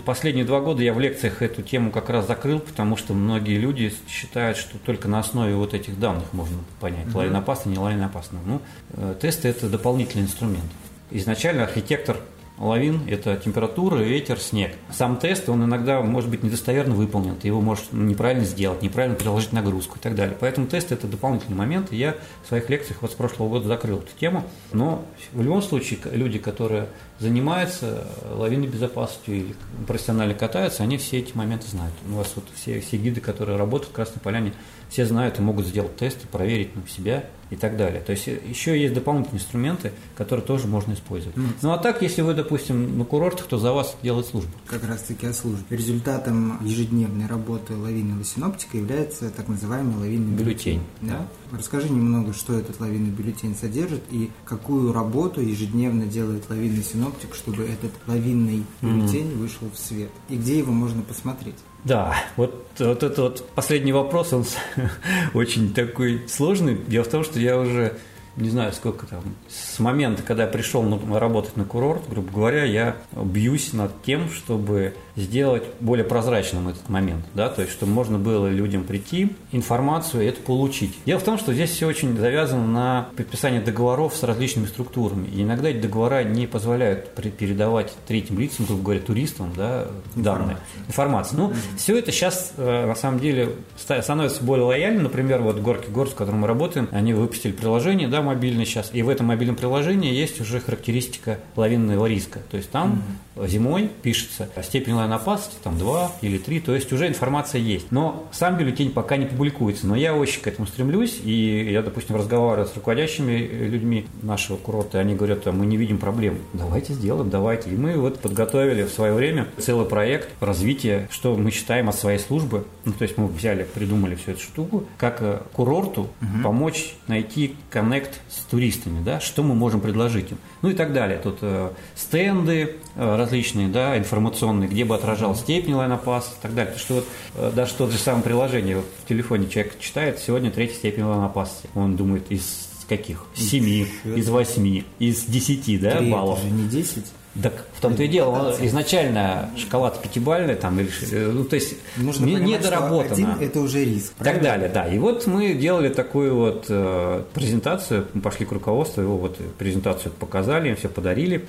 последние два года я в лекциях эту тему как раз закрыл, потому что многие люди считают, что только на основе вот этих данных можно понять, угу. лавина опасна, не лавина опасна. Ну, э, тесты – это дополнительный инструмент. Изначально архитектор лавин – это температура, ветер, снег. Сам тест, он иногда может быть недостоверно выполнен, ты его можешь неправильно сделать, неправильно приложить нагрузку и так далее. Поэтому тест – это дополнительный момент, я в своих лекциях вот с прошлого года закрыл эту тему. Но в любом случае люди, которые занимаются лавинной безопасностью или профессионально катаются, они все эти моменты знают. У вас вот все, все гиды, которые работают в Красной Поляне, все знают и могут сделать тесты, проверить на себя и так далее. То есть еще есть дополнительные инструменты, которые тоже можно использовать. Mm. Ну а так, если вы, допустим, на курортах, то за вас делает служба. Как раз таки о службе. Результатом ежедневной работы лавинного синоптика является так называемый лавинный бюллетень. бюллетень да. Да. Расскажи немного, что этот лавинный бюллетень содержит и какую работу ежедневно делает лавинный синоптик, чтобы этот лавинный бюллетень mm. вышел в свет. И где его можно посмотреть? Да, вот, вот это вот последний вопрос, он очень такой сложный. Дело в том, что я уже не знаю, сколько там, с момента, когда я пришел работать на курорт, грубо говоря, я бьюсь над тем, чтобы сделать более прозрачным этот момент, да, то есть, чтобы можно было людям прийти, информацию и это получить. Дело в том, что здесь все очень завязано на подписании договоров с различными структурами, и иногда эти договора не позволяют передавать третьим лицам, грубо говоря, туристам, да, данные, информацию. Ну, все это сейчас, э, на самом деле, становится более лояльным, например, вот Горки Город, с которым мы работаем, они выпустили приложение, да, мобильное сейчас, и в этом мобильном приложении есть уже характеристика лавинного риска. То есть там mm-hmm. зимой пишется степень опасности, там 2 или 3, то есть уже информация есть. Но сам бюллетень пока не публикуется, но я очень к этому стремлюсь, и я, допустим, разговариваю с руководящими людьми нашего курорта, и они говорят, мы не видим проблем. Давайте сделаем, давайте. И мы вот подготовили в свое время целый проект развития, что мы считаем от своей службы, ну, то есть мы взяли, придумали всю эту штуку, как э, курорту угу. помочь найти коннект с туристами, да, что мы можем предложить им, ну и так далее. Тут э, стенды э, различные, да, информационные, где бы отражал степень лайнопас и так далее. Что вот, э, даже то же самое приложение вот в телефоне человек читает, сегодня третья степень лайнопасности. Он думает, из каких? Семи, из восьми, из десяти, да, 3 баллов. Это же не десять. Так в том-то и дело, изначально шоколад пятибальный, там, или, э, ну, то есть Нужно не, понимать, недоработано. Что один – это уже риск. И так далее, да. И вот мы делали такую вот э, презентацию, мы пошли к руководству, его вот презентацию показали, им все подарили.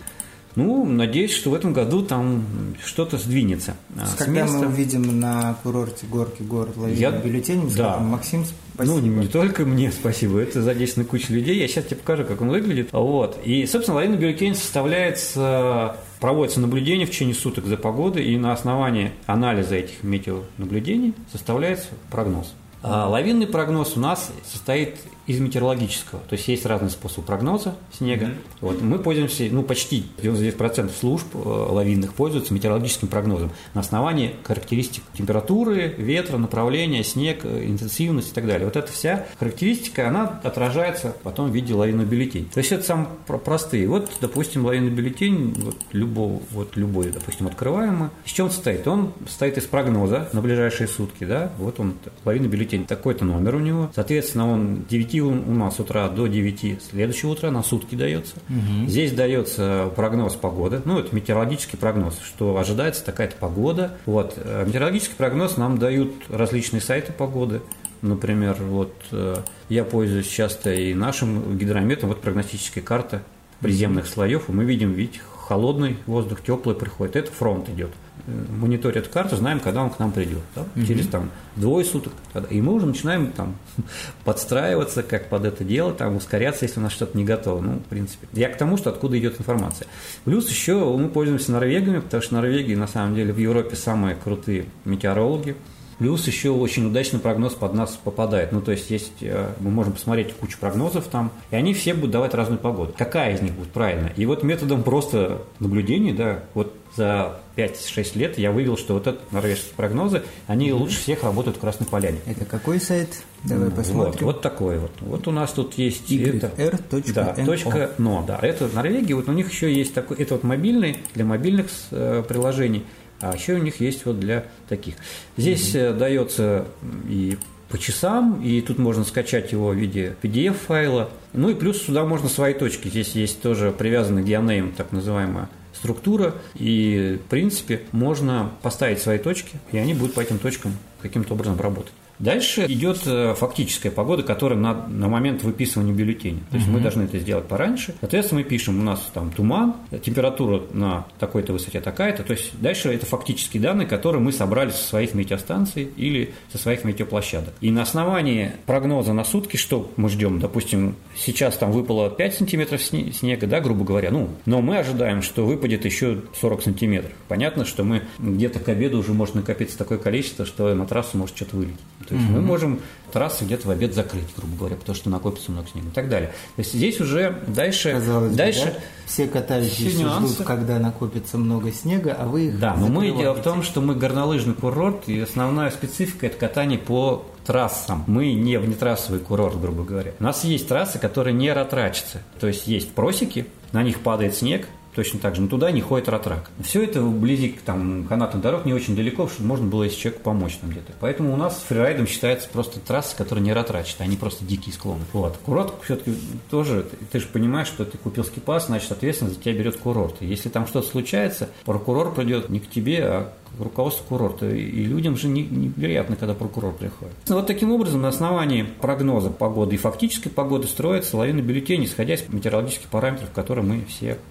Ну, надеюсь, что в этом году там что-то сдвинется. А, с Когда места. мы увидим на курорте горки город Я... бюллетень, мы да. скажем, Максим, спасибо. Ну, не только мне спасибо, это задействована куча людей. Я сейчас тебе покажу, как он выглядит. Вот. И, собственно, лавинный бюллетень составляется проводится наблюдение в течение суток за погодой, и на основании анализа этих метеонаблюдений составляется прогноз. А лавинный прогноз у нас состоит из метеорологического. То есть есть разные способы прогноза снега. Mm-hmm. Вот, мы пользуемся, ну, почти 99% служб э, лавинных пользуются метеорологическим прогнозом на основании характеристик температуры, ветра, направления, снег, э, интенсивность и так далее. Вот эта вся характеристика, она отражается потом в виде лавинного бюллетень. То есть это самые простые. Вот, допустим, лавинный бюллетень, вот, любого, вот любой, допустим, открываемый. Из чего он состоит? Он состоит из прогноза на ближайшие сутки, да, вот он, лавинный бюллетень, такой-то номер у него. Соответственно, он 9 у нас с утра до 9 следующего утра на сутки дается. Угу. Здесь дается прогноз погоды, ну, это метеорологический прогноз, что ожидается такая-то погода. Вот. Э, метеорологический прогноз нам дают различные сайты погоды. Например, вот э, я пользуюсь часто и нашим гидрометом, вот прогностическая карта приземных слоев, и мы видим, ведь холодный воздух, теплый приходит, это фронт идет мониторят карту, знаем, когда он к нам придет. Да? Угу. Через там двое суток. И мы уже начинаем там подстраиваться, как под это дело, там ускоряться, если у нас что-то не готово. Ну, в принципе. Я к тому, что откуда идет информация. Плюс еще мы пользуемся норвегами, потому что Норвегии на самом деле в Европе самые крутые метеорологи. Плюс еще очень удачный прогноз под нас попадает. Ну, то есть, есть э, мы можем посмотреть кучу прогнозов там, и они все будут давать разную погоду. Какая из них будет правильная? И вот методом просто наблюдений, да, вот за 5-6 лет я вывел, что вот это норвежские прогнозы, они mm-hmm. лучше всех работают в Красной Поляне. Это какой сайт? Давай ну, посмотрим. Вот, вот такой вот. Вот у нас тут есть YR.no. Да, точка .no, да. Это Норвегия, вот у них еще есть такой, это вот мобильный, для мобильных э, приложений, а еще у них есть вот для таких. Здесь mm-hmm. дается и по часам, и тут можно скачать его в виде PDF-файла. Ну и плюс сюда можно свои точки. Здесь есть тоже привязанный geoname, так называемая структура, и, в принципе, можно поставить свои точки, и они будут по этим точкам каким-то образом работать. Дальше идет э, фактическая погода, которая на, на момент выписывания бюллетеня. То есть угу. мы должны это сделать пораньше. Соответственно, мы пишем, у нас там туман, температура на такой-то высоте такая-то. То есть дальше это фактические данные, которые мы собрали со своих метеостанций или со своих метеоплощадок. И на основании прогноза на сутки, что мы ждем, допустим, сейчас там выпало 5 сантиметров снега, да, грубо говоря, ну, но мы ожидаем, что выпадет еще 40 сантиметров. Понятно, что мы где-то к обеду уже может накопиться такое количество, что на трассу может что-то вылететь. То есть угу. мы можем трассы где-то в обед закрыть, грубо говоря, потому что накопится много снега и так далее. То есть здесь уже дальше... Казалось дальше бы, да? Все катающиеся ждут, когда накопится много снега, а вы их Да, но мы дело в том, что мы горнолыжный курорт, и основная специфика – это катание по трассам. Мы не внетрассовый курорт, грубо говоря. У нас есть трассы, которые не ратрачатся. То есть есть просеки, на них падает снег, точно так же, но туда не ходит ратрак. Все это вблизи там, канатных дорог не очень далеко, чтобы можно было, если человеку помочь там где-то. Поэтому у нас фрирайдом считается просто трассы, которые не ратрачат, они просто дикие склоны. Вот. Курорт все-таки тоже, ты же понимаешь, что ты купил скипас, значит, ответственность за тебя берет курорт. И если там что-то случается, прокурор придет не к тебе, а руководству курорта. И людям же не, неприятно, когда прокурор приходит. Вот таким образом, на основании прогноза погоды и фактической погоды строится лавина бюллетеней, исходя из метеорологических параметров, которые мы все а,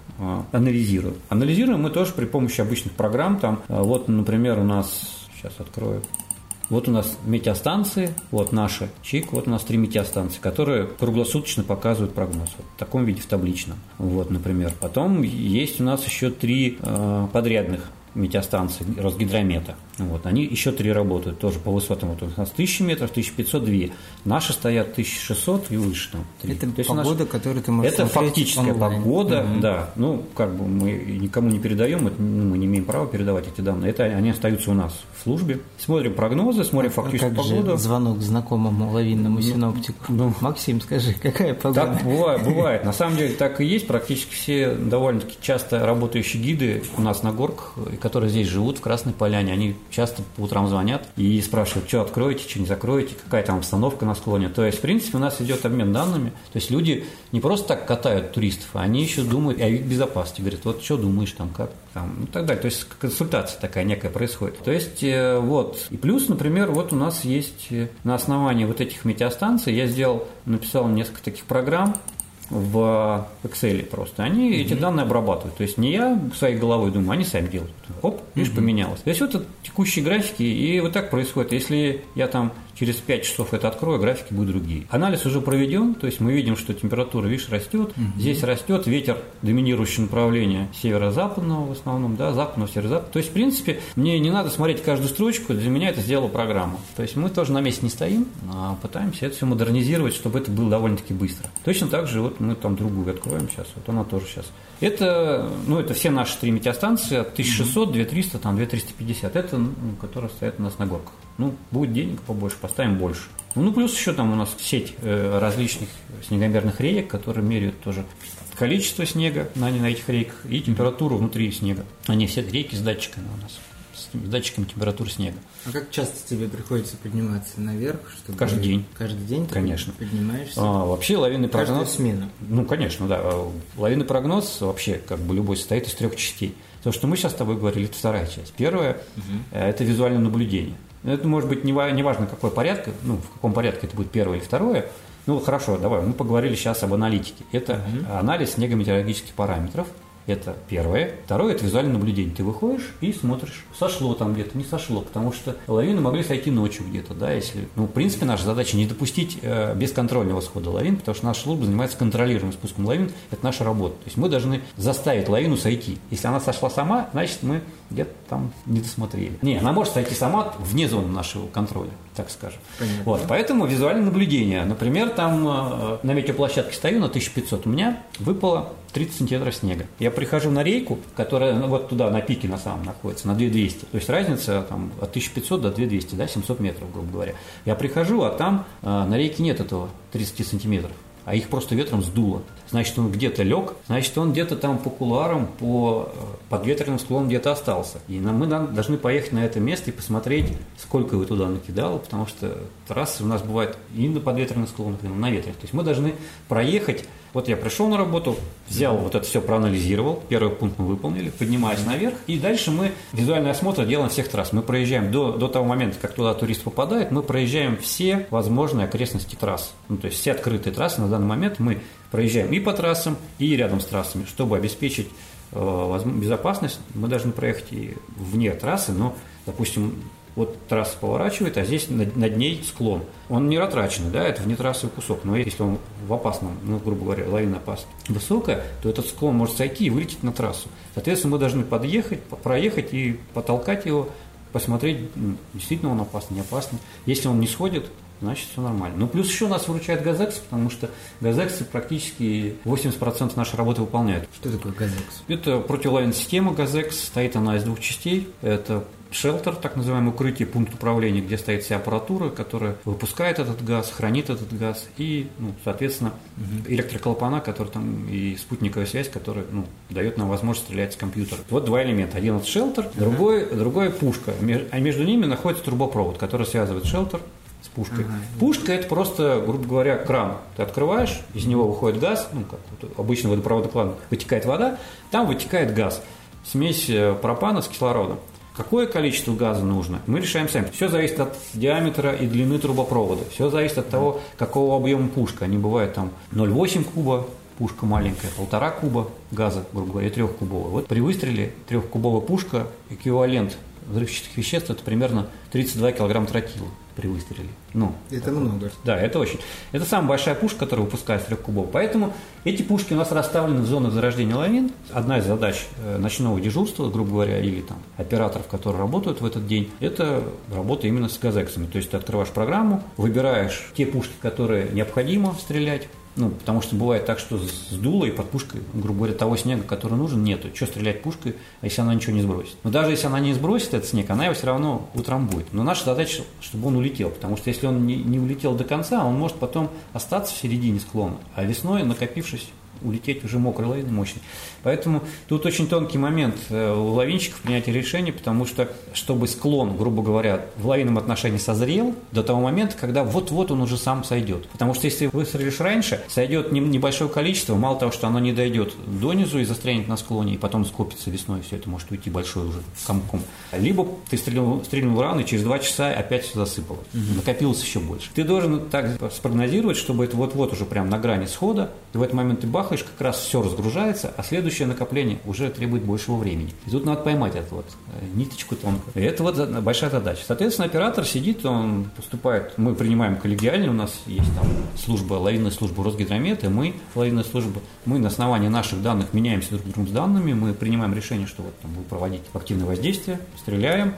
анализируем. Анализируем мы тоже при помощи обычных программ. Там, а, вот, например, у нас, сейчас открою, вот у нас метеостанции, вот наша ЧИК, вот у нас три метеостанции, которые круглосуточно показывают прогноз. Вот в таком виде, в табличном. Вот, например. Потом есть у нас еще три э, подрядных метеостанции Росгидромета. Вот, они еще три работают, тоже по высотам. Вот у нас 1000 метров, 1500, 2. Наши стоят 1600 и выше. Там, 3. Это То погода, нас... которую ты можешь Это фактическая онлайн. погода, угу. да. Ну, как бы мы никому не передаем, это, ну, мы не имеем права передавать эти данные. Это они остаются у нас в службе. Смотрим прогнозы, смотрим а фактическую как погоду. Же звонок знакомому лавинному ну, синоптику. Ну, Максим, скажи, какая погода? Так бывает, бывает. На самом деле так и есть. Практически все довольно-таки часто работающие гиды у нас на горках, которые здесь живут, в Красной Поляне, они часто по утрам звонят и спрашивают, что откроете, что не закроете, какая там обстановка на склоне. То есть, в принципе, у нас идет обмен данными. То есть люди не просто так катают туристов, а они еще думают о их безопасности. Говорят, вот что думаешь там, как там, и так далее. То есть консультация такая некая происходит. То есть э, вот. И плюс, например, вот у нас есть э, на основании вот этих метеостанций я сделал, написал несколько таких программ, в Excel просто. Они mm-hmm. эти данные обрабатывают. То есть не я своей головой думаю, они сами делают. Оп, видишь, mm-hmm. поменялось. То есть это текущие графики, и вот так происходит. Если я там через 5 часов это открою, графики будут другие. Анализ уже проведен, то есть мы видим, что температура, видишь, растет. Угу. Здесь растет ветер доминирующего направления северо-западного в основном, да, западного, северо-западного. То есть, в принципе, мне не надо смотреть каждую строчку, для меня это сделала программа. То есть мы тоже на месте не стоим, а пытаемся это все модернизировать, чтобы это было довольно-таки быстро. Точно так же вот мы там другую откроем сейчас, вот она тоже сейчас. Это, ну, это все наши три метеостанции от 1600, 2300, там 2350. Это, ну, которые стоят у нас на горках. Ну, будет денег побольше, поставим больше. Ну, плюс еще там у нас сеть э, различных снегомерных реек, которые меряют тоже количество снега на, на этих рейках и температуру внутри снега. Они все реки с датчиками у нас, с датчиками температуры снега. А как часто тебе приходится подниматься наверх? Чтобы каждый день. Каждый день ты конечно. поднимаешься? А, вообще лавинный прогноз... Каждую смену? Ну, конечно, да. Лавинный прогноз вообще как бы любой состоит из трех частей. То, что мы сейчас с тобой говорили, это вторая часть. Первая угу. – это визуальное наблюдение. Это может быть не, важно, какой порядок, ну, в каком порядке это будет первое или второе. Ну, хорошо, давай, мы поговорили сейчас об аналитике. Это угу. анализ снегометеорологических параметров – это первое. Второе – это визуальное наблюдение. Ты выходишь и смотришь, сошло там где-то, не сошло, потому что лавины могли сойти ночью где-то, да, если… Ну, в принципе, наша задача не допустить э, бесконтрольного схода лавин, потому что наша служба занимается контролируемым спуском лавин, это наша работа. То есть мы должны заставить лавину сойти. Если она сошла сама, значит, мы где-то там не досмотрели. Не, она может сойти сама вне зоны нашего контроля, так скажем. Понятно. Вот, поэтому визуальное наблюдение. Например, там э, на метеоплощадке стою на 1500, у меня выпало 30 сантиметров снега. Я прихожу на рейку, которая ну, вот туда, на пике на самом находится, на 2200. То есть разница там, от 1500 до 2200, да, 700 метров, грубо говоря. Я прихожу, а там э, на рейке нет этого 30 сантиметров а их просто ветром сдуло. Значит, он где-то лег, значит, он где-то там по куларам, по э, подветренным склонам где-то остался. И нам, мы должны поехать на это место и посмотреть, сколько его туда накидало, потому что трассы у нас бывают и на подветренных склонах, и на ветрах. То есть мы должны проехать вот я пришел на работу, взял вот это все, проанализировал, первый пункт мы выполнили, поднимаюсь наверх, и дальше мы визуальный осмотр делаем всех трасс. Мы проезжаем до, до того момента, как туда турист попадает, мы проезжаем все возможные окрестности трасс. Ну, то есть все открытые трассы на данный момент мы проезжаем и по трассам, и рядом с трассами, чтобы обеспечить э, безопасность. Мы должны проехать и вне трассы, но, допустим, вот трасса поворачивает, а здесь над, над ней склон. Он не ратраченный, да, это внетрассовый кусок, но если он в опасном, ну, грубо говоря, лавина опасна, высокая, то этот склон может сойти и вылететь на трассу. Соответственно, мы должны подъехать, проехать и потолкать его, посмотреть, действительно он опасный, не опасный. Если он не сходит, значит все нормально. Ну, плюс еще нас выручает Газекс, потому что Газексы практически 80% нашей работы выполняют. Что такое Газекс? Это противолайная система Газекс, стоит она из двух частей. Это шелтер, так называемое укрытие, пункт управления, где стоит вся аппаратура, которая выпускает этот газ, хранит этот газ, и, ну, соответственно, угу. который там, и спутниковая связь, которая ну, дает нам возможность стрелять с компьютера. Вот два элемента. Один это шелтер, угу. другой, другой пушка. А между ними находится трубопровод, который связывает шелтер с пушкой. Ага. Пушка это просто, грубо говоря, кран. Ты открываешь, из него выходит газ, ну как вот обычно водопроводный кран вытекает вода, там вытекает газ. Смесь э, пропана с кислородом. Какое количество газа нужно, мы решаем сами. Все зависит от диаметра и длины трубопровода. Все зависит от того, какого объема пушка. Они бывают там 0,8 куба, пушка маленькая, полтора куба газа, грубо говоря, трехкубовая. Вот при выстреле трехкубовая пушка, эквивалент взрывчатых веществ, это примерно 32 килограмм тротила при выстреле. Ну, это много. Да, это очень. Это самая большая пушка, которая выпускает трех кубов. Поэтому эти пушки у нас расставлены в зонах зарождения лавин. Одна из задач э, ночного дежурства, грубо говоря, или там операторов, которые работают в этот день, это работа именно с газексами. То есть ты открываешь программу, выбираешь те пушки, которые необходимо стрелять, ну, потому что бывает так, что сдуло и под пушкой, грубо говоря, того снега, который нужен, нету. Что стрелять пушкой, если она ничего не сбросит? Но даже если она не сбросит этот снег, она его все равно утрамбует. Но наша задача, чтобы он улетел, потому что если он не, не улетел до конца, он может потом остаться в середине склона, а весной, накопившись, улететь уже мокрой лавиной мощной. Поэтому тут очень тонкий момент э, у лавинщиков принятия решения, потому что, чтобы склон, грубо говоря, в лавинном отношении созрел до того момента, когда вот-вот он уже сам сойдет. Потому что если выстрелишь раньше, сойдет небольшое количество, мало того, что оно не дойдет до низу и застрянет на склоне, и потом скопится весной, все это может уйти большой уже комком. Либо ты стрельнул, стрельнул рано, и через два часа опять все засыпало. Угу. Накопилось еще больше. Ты должен так спрогнозировать, чтобы это вот-вот уже прям на грани схода, и в этот момент ты бахаешь, как раз все разгружается, а следующее накопление уже требует большего времени. И тут надо поймать эту вот э, ниточку тонкую. И это вот большая задача. Соответственно, оператор сидит, он поступает, мы принимаем коллегиально, у нас есть там служба, лавинная служба Росгидромета, мы, лавинная служба, мы на основании наших данных меняемся друг другом с данными, мы принимаем решение, что вот там будем проводить активное воздействие, стреляем,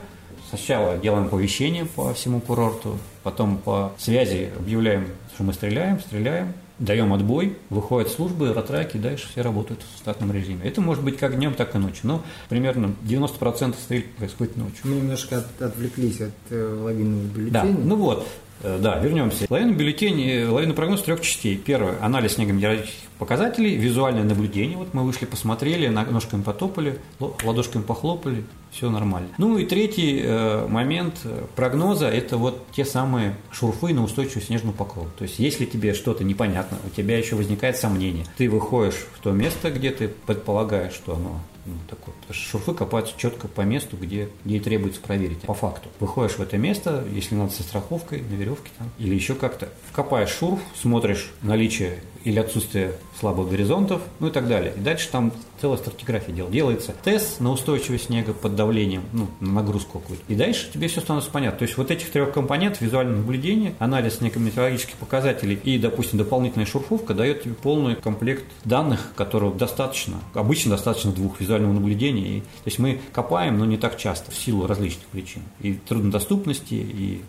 Сначала делаем оповещение по всему курорту, потом по связи объявляем, что мы стреляем, стреляем, даем отбой, выходят службы, ротраки, дальше все работают в штатном режиме. Это может быть как днем, так и ночью. Но примерно 90% стрельб происходит ночью. Мы немножко от, отвлеклись от э, лавинного бюллетеня. Да, ну вот, э, да, вернемся. Лавинный бюллетень, лавинный прогноз трех частей. Первое – анализ снегометеорологических показателей, визуальное наблюдение. Вот мы вышли, посмотрели, ножками потопали, ладошками похлопали, все нормально. Ну и третий э, момент прогноза – это вот те самые шурфы на устойчивую снежную покрову. То есть, если тебе что-то непонятно, у тебя еще возникает сомнение, ты выходишь в то место, где ты предполагаешь, что оно ну, такое. Потому что шурфы копаются четко по месту, где, и требуется проверить. По факту. Выходишь в это место, если надо со страховкой, на веревке там, или еще как-то. Копаешь шурф, смотришь наличие или отсутствие слабых горизонтов, ну и так далее. И дальше там целая стратиграфия дел. Делается тест на устойчивость снега под давлением, ну, на нагрузку какую-то. И дальше тебе все становится понятно. То есть вот этих трех компонентов, визуальное наблюдение, анализ снегометеорологических показателей и, допустим, дополнительная шурфовка дает тебе полный комплект данных, которого достаточно, обычно достаточно двух визуального наблюдения. И, то есть мы копаем, но не так часто, в силу различных причин. И труднодоступности, и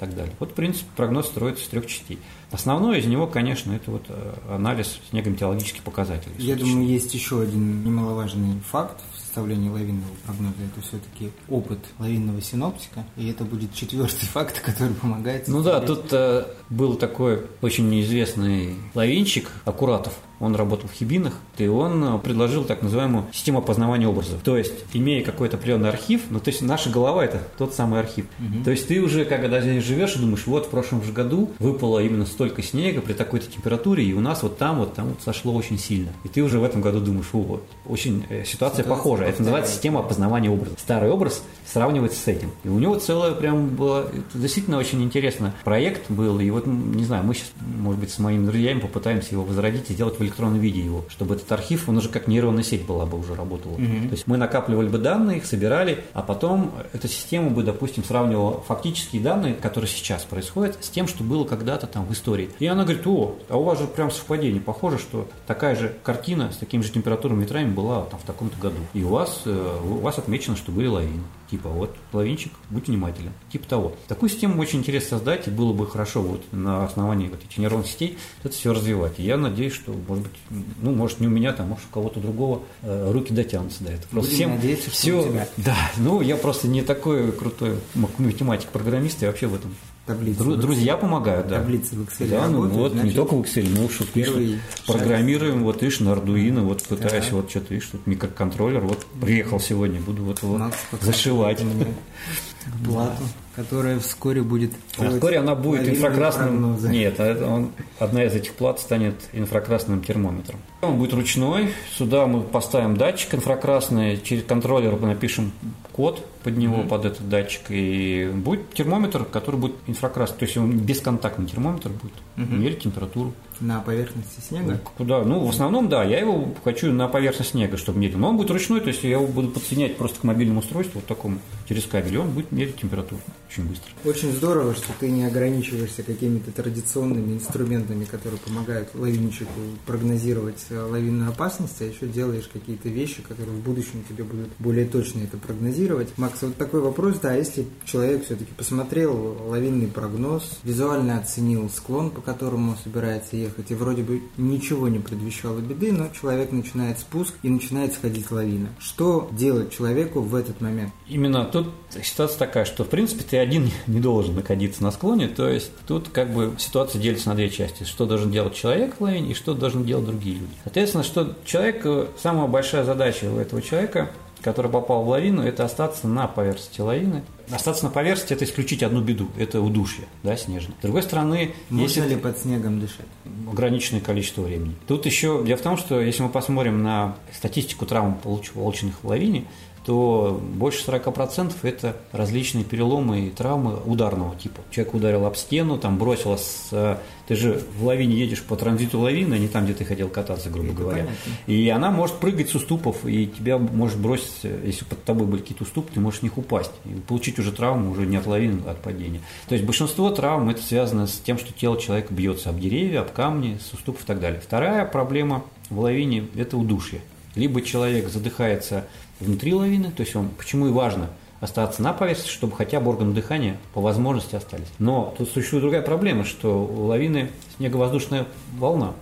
так далее. Вот, в принципе, прогноз строится из трех частей. Основное из него, конечно, это вот э, анализ снегометеорологических показателей. Я думаю, есть еще один немаловажный факт в составлении лавинного прогноза. Это все-таки опыт лавинного синоптика. И это будет четвертый факт, который помогает. Ну да, тут э, был такой очень неизвестный лавинчик Аккуратов он работал в Хибинах, и он э, предложил так называемую систему опознавания образов. То есть, имея какой-то определенный архив, ну, то есть, наша голова – это тот самый архив. Угу. То есть, ты уже, когда здесь живешь, и думаешь, вот, в прошлом же году выпало именно столько снега при такой-то температуре, и у нас вот там, вот там вот сошло очень сильно. И ты уже в этом году думаешь, вот, очень э, ситуация, ситуация похожая. Это называется система опознавания образов. Старый образ сравнивается с этим. И у него целое прям было, это действительно очень интересно. Проект был, и вот, не знаю, мы сейчас, может быть, с моими друзьями попытаемся его возродить и сделать в электронном виде его, чтобы этот архив, он уже как нейронная сеть была бы уже работала. Угу. То есть мы накапливали бы данные, их собирали, а потом эта система бы, допустим, сравнивала фактические данные, которые сейчас происходят, с тем, что было когда-то там в истории. И она говорит, о, а у вас же прям совпадение, похоже, что такая же картина с такими же температурами ветрами была там в таком-то году. И у вас, э, у вас отмечено, что были лавины. Типа, вот, лавинчик, будь внимателен. Типа того. Такую систему очень интересно создать, и было бы хорошо вот на основании вот этих нейронных сетей это все развивать. И я надеюсь, что, может быть, ну, может, не у меня, там, может, у кого-то другого э, руки дотянутся до этого. Просто Будем всем надеяться, все, что у тебя. Да, ну, я просто не такой крутой математик-программист, я вообще в этом таблицы. Дру- друзья помогают, да. Таблицы в Excel Да, ну вот, значит, не только в Excel, но что первый программируем, вот видишь, на Arduino, вот пытаюсь, Так. вот что-то, видишь, тут микроконтроллер, вот приехал сегодня, буду вот показывает зашивать. плату, которая вскоре будет А вскоре она будет инфракрасным. Нет, а это он- одна из этих плат станет инфракрасным термометром. Он будет ручной. Сюда мы поставим датчик инфракрасный. Через контроллер мы напишем код под него, под этот датчик. И будет термометр, который будет инфракрасный. То есть он бесконтактный термометр будет мерить температуру. На поверхности снега. Куда? Ну, в основном, да, я его хочу на поверхность снега, чтобы мерить. Но он будет ручной, то есть я его буду подсоединять просто к мобильному устройству, вот такому, через кабель, и он будет мерить температуру очень быстро. Очень здорово, что ты не ограничиваешься какими-то традиционными инструментами, которые помогают лавинчику прогнозировать э, лавинную опасность, а еще делаешь какие-то вещи, которые в будущем тебе будут более точно это прогнозировать. Макс, вот такой вопрос, да, если человек все-таки посмотрел лавинный прогноз, визуально оценил склон, по которому он собирается ехать, и вроде бы ничего не предвещало беды, но человек начинает спуск и начинает сходить лавина. Что делать человеку в этот момент? Именно тут ситуация такая, что в принципе ты один не должен находиться на склоне, то есть тут как бы ситуация делится на две части. Что должен делать человек в лавине и что должны делать другие люди. Соответственно, что человек, самая большая задача у этого человека, который попал в лавину, это остаться на поверхности лавины. Остаться на поверхности – это исключить одну беду, это удушье, да, снежное. С другой стороны, Можно если ли под снегом дышать? ограниченное количество времени. Тут еще дело в том, что если мы посмотрим на статистику травм, получ- полученных в лавине, то больше 40% это различные переломы и травмы ударного типа. Человек ударил об стену, там бросило с... э, Ты же в лавине едешь по транзиту лавины, а не там, где ты хотел кататься, грубо Это говоря. понятно. И она может прыгать с уступов, и тебя может бросить, э, если под тобой были какие-то уступы, ты можешь в них упасть. И получить уже травму уже не от лавины, а от падения. То есть большинство травм это связано с тем, что тело человека бьется об деревья, об камни, с уступов и так далее. Вторая проблема в лавине – это удушье. Либо человек задыхается внутри лавины, то есть он, почему и важно остаться на поверхности, чтобы хотя бы органы дыхания по возможности остались. Но тут существует другая проблема, что у лавины снеговоздушная волна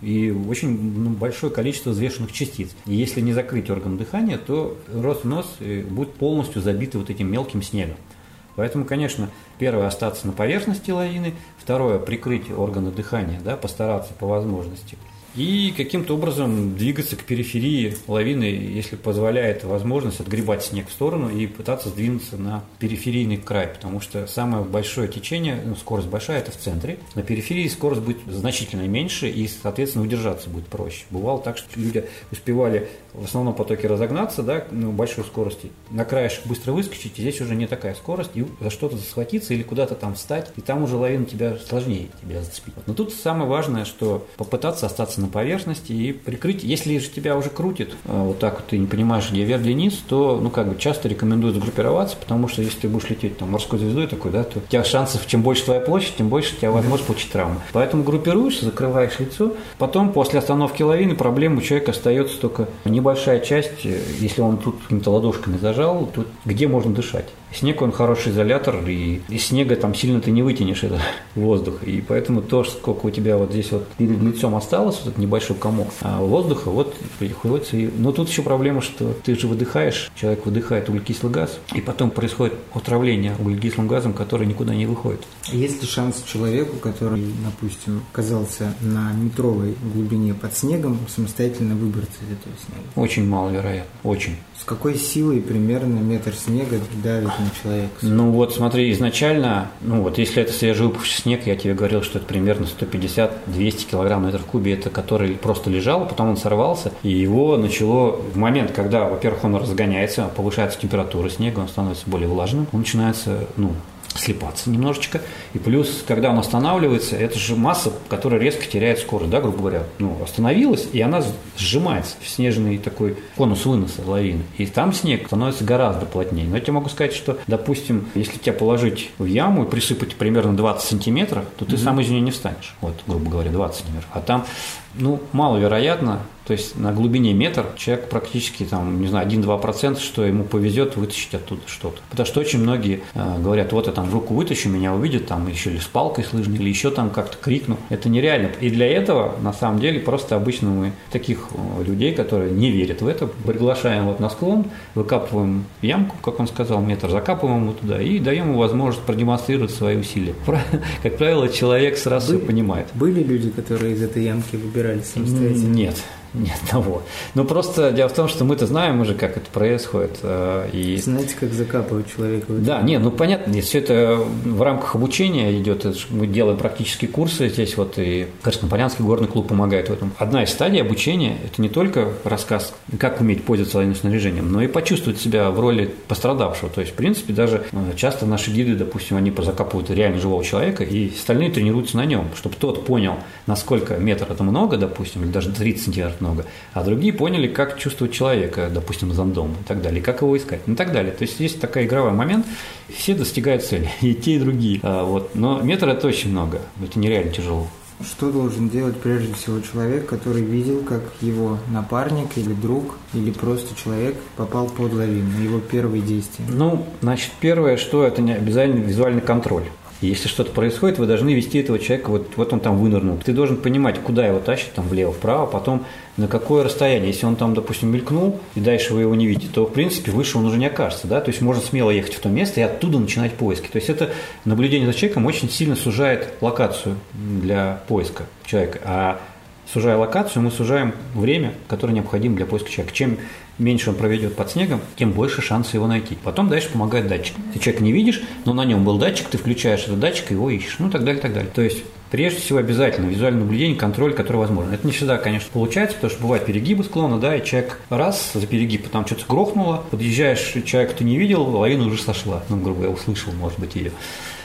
и очень ну, большое количество взвешенных частиц. И если не закрыть орган дыхания, то рост нос э, будет полностью забитый вот этим мелким снегом. Поэтому, конечно, первое остаться на поверхности лавины, второе прикрыть органы дыхания, да, постараться по возможности. И каким-то образом двигаться к периферии лавины, если позволяет возможность отгребать снег в сторону и пытаться сдвинуться на периферийный край, потому что самое большое течение, ну, скорость большая, это в центре. На периферии скорость будет значительно меньше и, соответственно, удержаться будет проще. Бывало так, что люди успевали в основном потоке разогнаться, да, на большой скорости, на краешек быстро выскочить, и здесь уже не такая скорость, и за что-то схватиться или куда-то там встать, и там уже лавина тебя сложнее тебя зацепить. Но тут самое важное, что попытаться остаться на поверхности и прикрыть. Если же тебя уже крутит, а, вот так вот ты не понимаешь, где вверх, где низ, то, ну, как бы часто рекомендуют сгруппироваться, потому что если ты будешь лететь там морской звездой такой, да, то у тебя шансов, чем больше твоя площадь, тем больше у тебя возможность получить травму. Поэтому группируешься, закрываешь лицо, потом после остановки лавины проблема у человека остается только небольшая часть, э, если он тут какими-то ладошками зажал, тут где можно дышать. Снег, он хороший изолятор, и из снега там сильно ты не вытянешь этот воздух. И поэтому то, сколько у тебя вот здесь вот перед лицом осталось, вот этот небольшой комок а воздуха, вот приходится. И... Но тут еще проблема, что ты же выдыхаешь, человек выдыхает углекислый газ, и потом происходит отравление углекислым газом, который никуда не выходит. Есть ли шанс человеку, который, допустим, оказался на метровой глубине под снегом, самостоятельно выбраться из этого снега? Очень маловероятно, очень. С какой силой примерно метр снега давит на человека? Ну вот смотри, изначально, ну вот если это свежевыпавший снег, я тебе говорил, что это примерно 150-200 килограмм на метр в кубе, это который просто лежал, потом он сорвался, и его начало в момент, когда, во-первых, он разгоняется, повышается температура снега, он становится более влажным, он начинается, ну, слепаться немножечко. И плюс, когда он останавливается, это же масса, которая резко теряет скорость, да, грубо говоря. Ну, остановилась, и она сжимается в снежный такой конус выноса лавины. И там снег становится гораздо плотнее. Но я тебе могу сказать, что, допустим, если тебя положить в яму и присыпать примерно 20 сантиметров, то ты сам из нее не встанешь. Вот, грубо говоря, 20 сантиметров. А там, ну, маловероятно, То есть на глубине метр человек практически, там, не знаю, 1-2%, что ему повезет вытащить оттуда что-то. Потому что очень многие э, говорят, вот я там руку вытащу, меня увидят, там еще или с палкой слышно, или еще там как-то крикну. Это нереально. И для этого, на самом деле, просто обычно мы таких э, людей, которые не верят в это, приглашаем вот на склон, выкапываем ямку, как он сказал, метр, закапываем его туда и даем ему возможность продемонстрировать свои усилия. Как правило, человек сразу Были- все понимает. Были люди, которые из этой ямки выбирались самостоятельно? Нет, ни одного. Ну просто дело в том, что мы-то знаем уже, как это происходит. э, И Знаете, как закапывать человека? да, нет, ну понятно, все это в рамках обучения идет, мы делаем практические курсы здесь, вот и Краснополянский горный клуб помогает в этом. Одна из стадий обучения – это не только рассказ, как уметь пользоваться военным снаряжением, но и почувствовать себя в роли пострадавшего. То есть, в принципе, даже э, часто наши гиды, допустим, они закапывают реально живого человека, и остальные тренируются на нем, чтобы тот понял, насколько метр это много, допустим, или даже 30 сантиметров много, а другие поняли, как чувствовать человека, допустим, зондом и так далее, как его искать, ну и так далее. То есть есть такой игровой момент, все достигают цели, и те, и другие. А, вот. Но метр это очень много, это нереально тяжело. Что должен делать прежде всего человек, который видел, как его напарник или друг, или просто человек попал под лавину, его первые действия? Ну, значит, первое, что это не обязательно визуальный контроль. Если что-то происходит, вы должны вести этого человека, вот, вот он там вынырнул. Ты должен понимать, куда его тащит, там влево, вправо, потом на какое расстояние. Если он там, допустим, мелькнул, и дальше вы его не видите, то, в принципе, выше он уже не окажется. Да? То есть можно смело ехать в то место и оттуда начинать поиски. То есть это наблюдение за человеком очень сильно сужает локацию для поиска человека. А сужая локацию, мы сужаем время, которое необходимо для поиска человека. Чем меньше он проведет под снегом, тем больше шанса его найти. Потом дальше помогает датчик. Ты человека не видишь, но на нем был датчик, ты включаешь этот датчик и его ищешь. Ну, так далее, так далее. То есть Прежде всего обязательно визуальное наблюдение, контроль, который возможен. Это не всегда, конечно, получается, потому что бывают перегибы склона, да, и человек раз за перегиб, там что-то грохнуло, подъезжаешь, человека ты не видел, лавина уже сошла, ну, грубо говоря, услышал, может быть, ее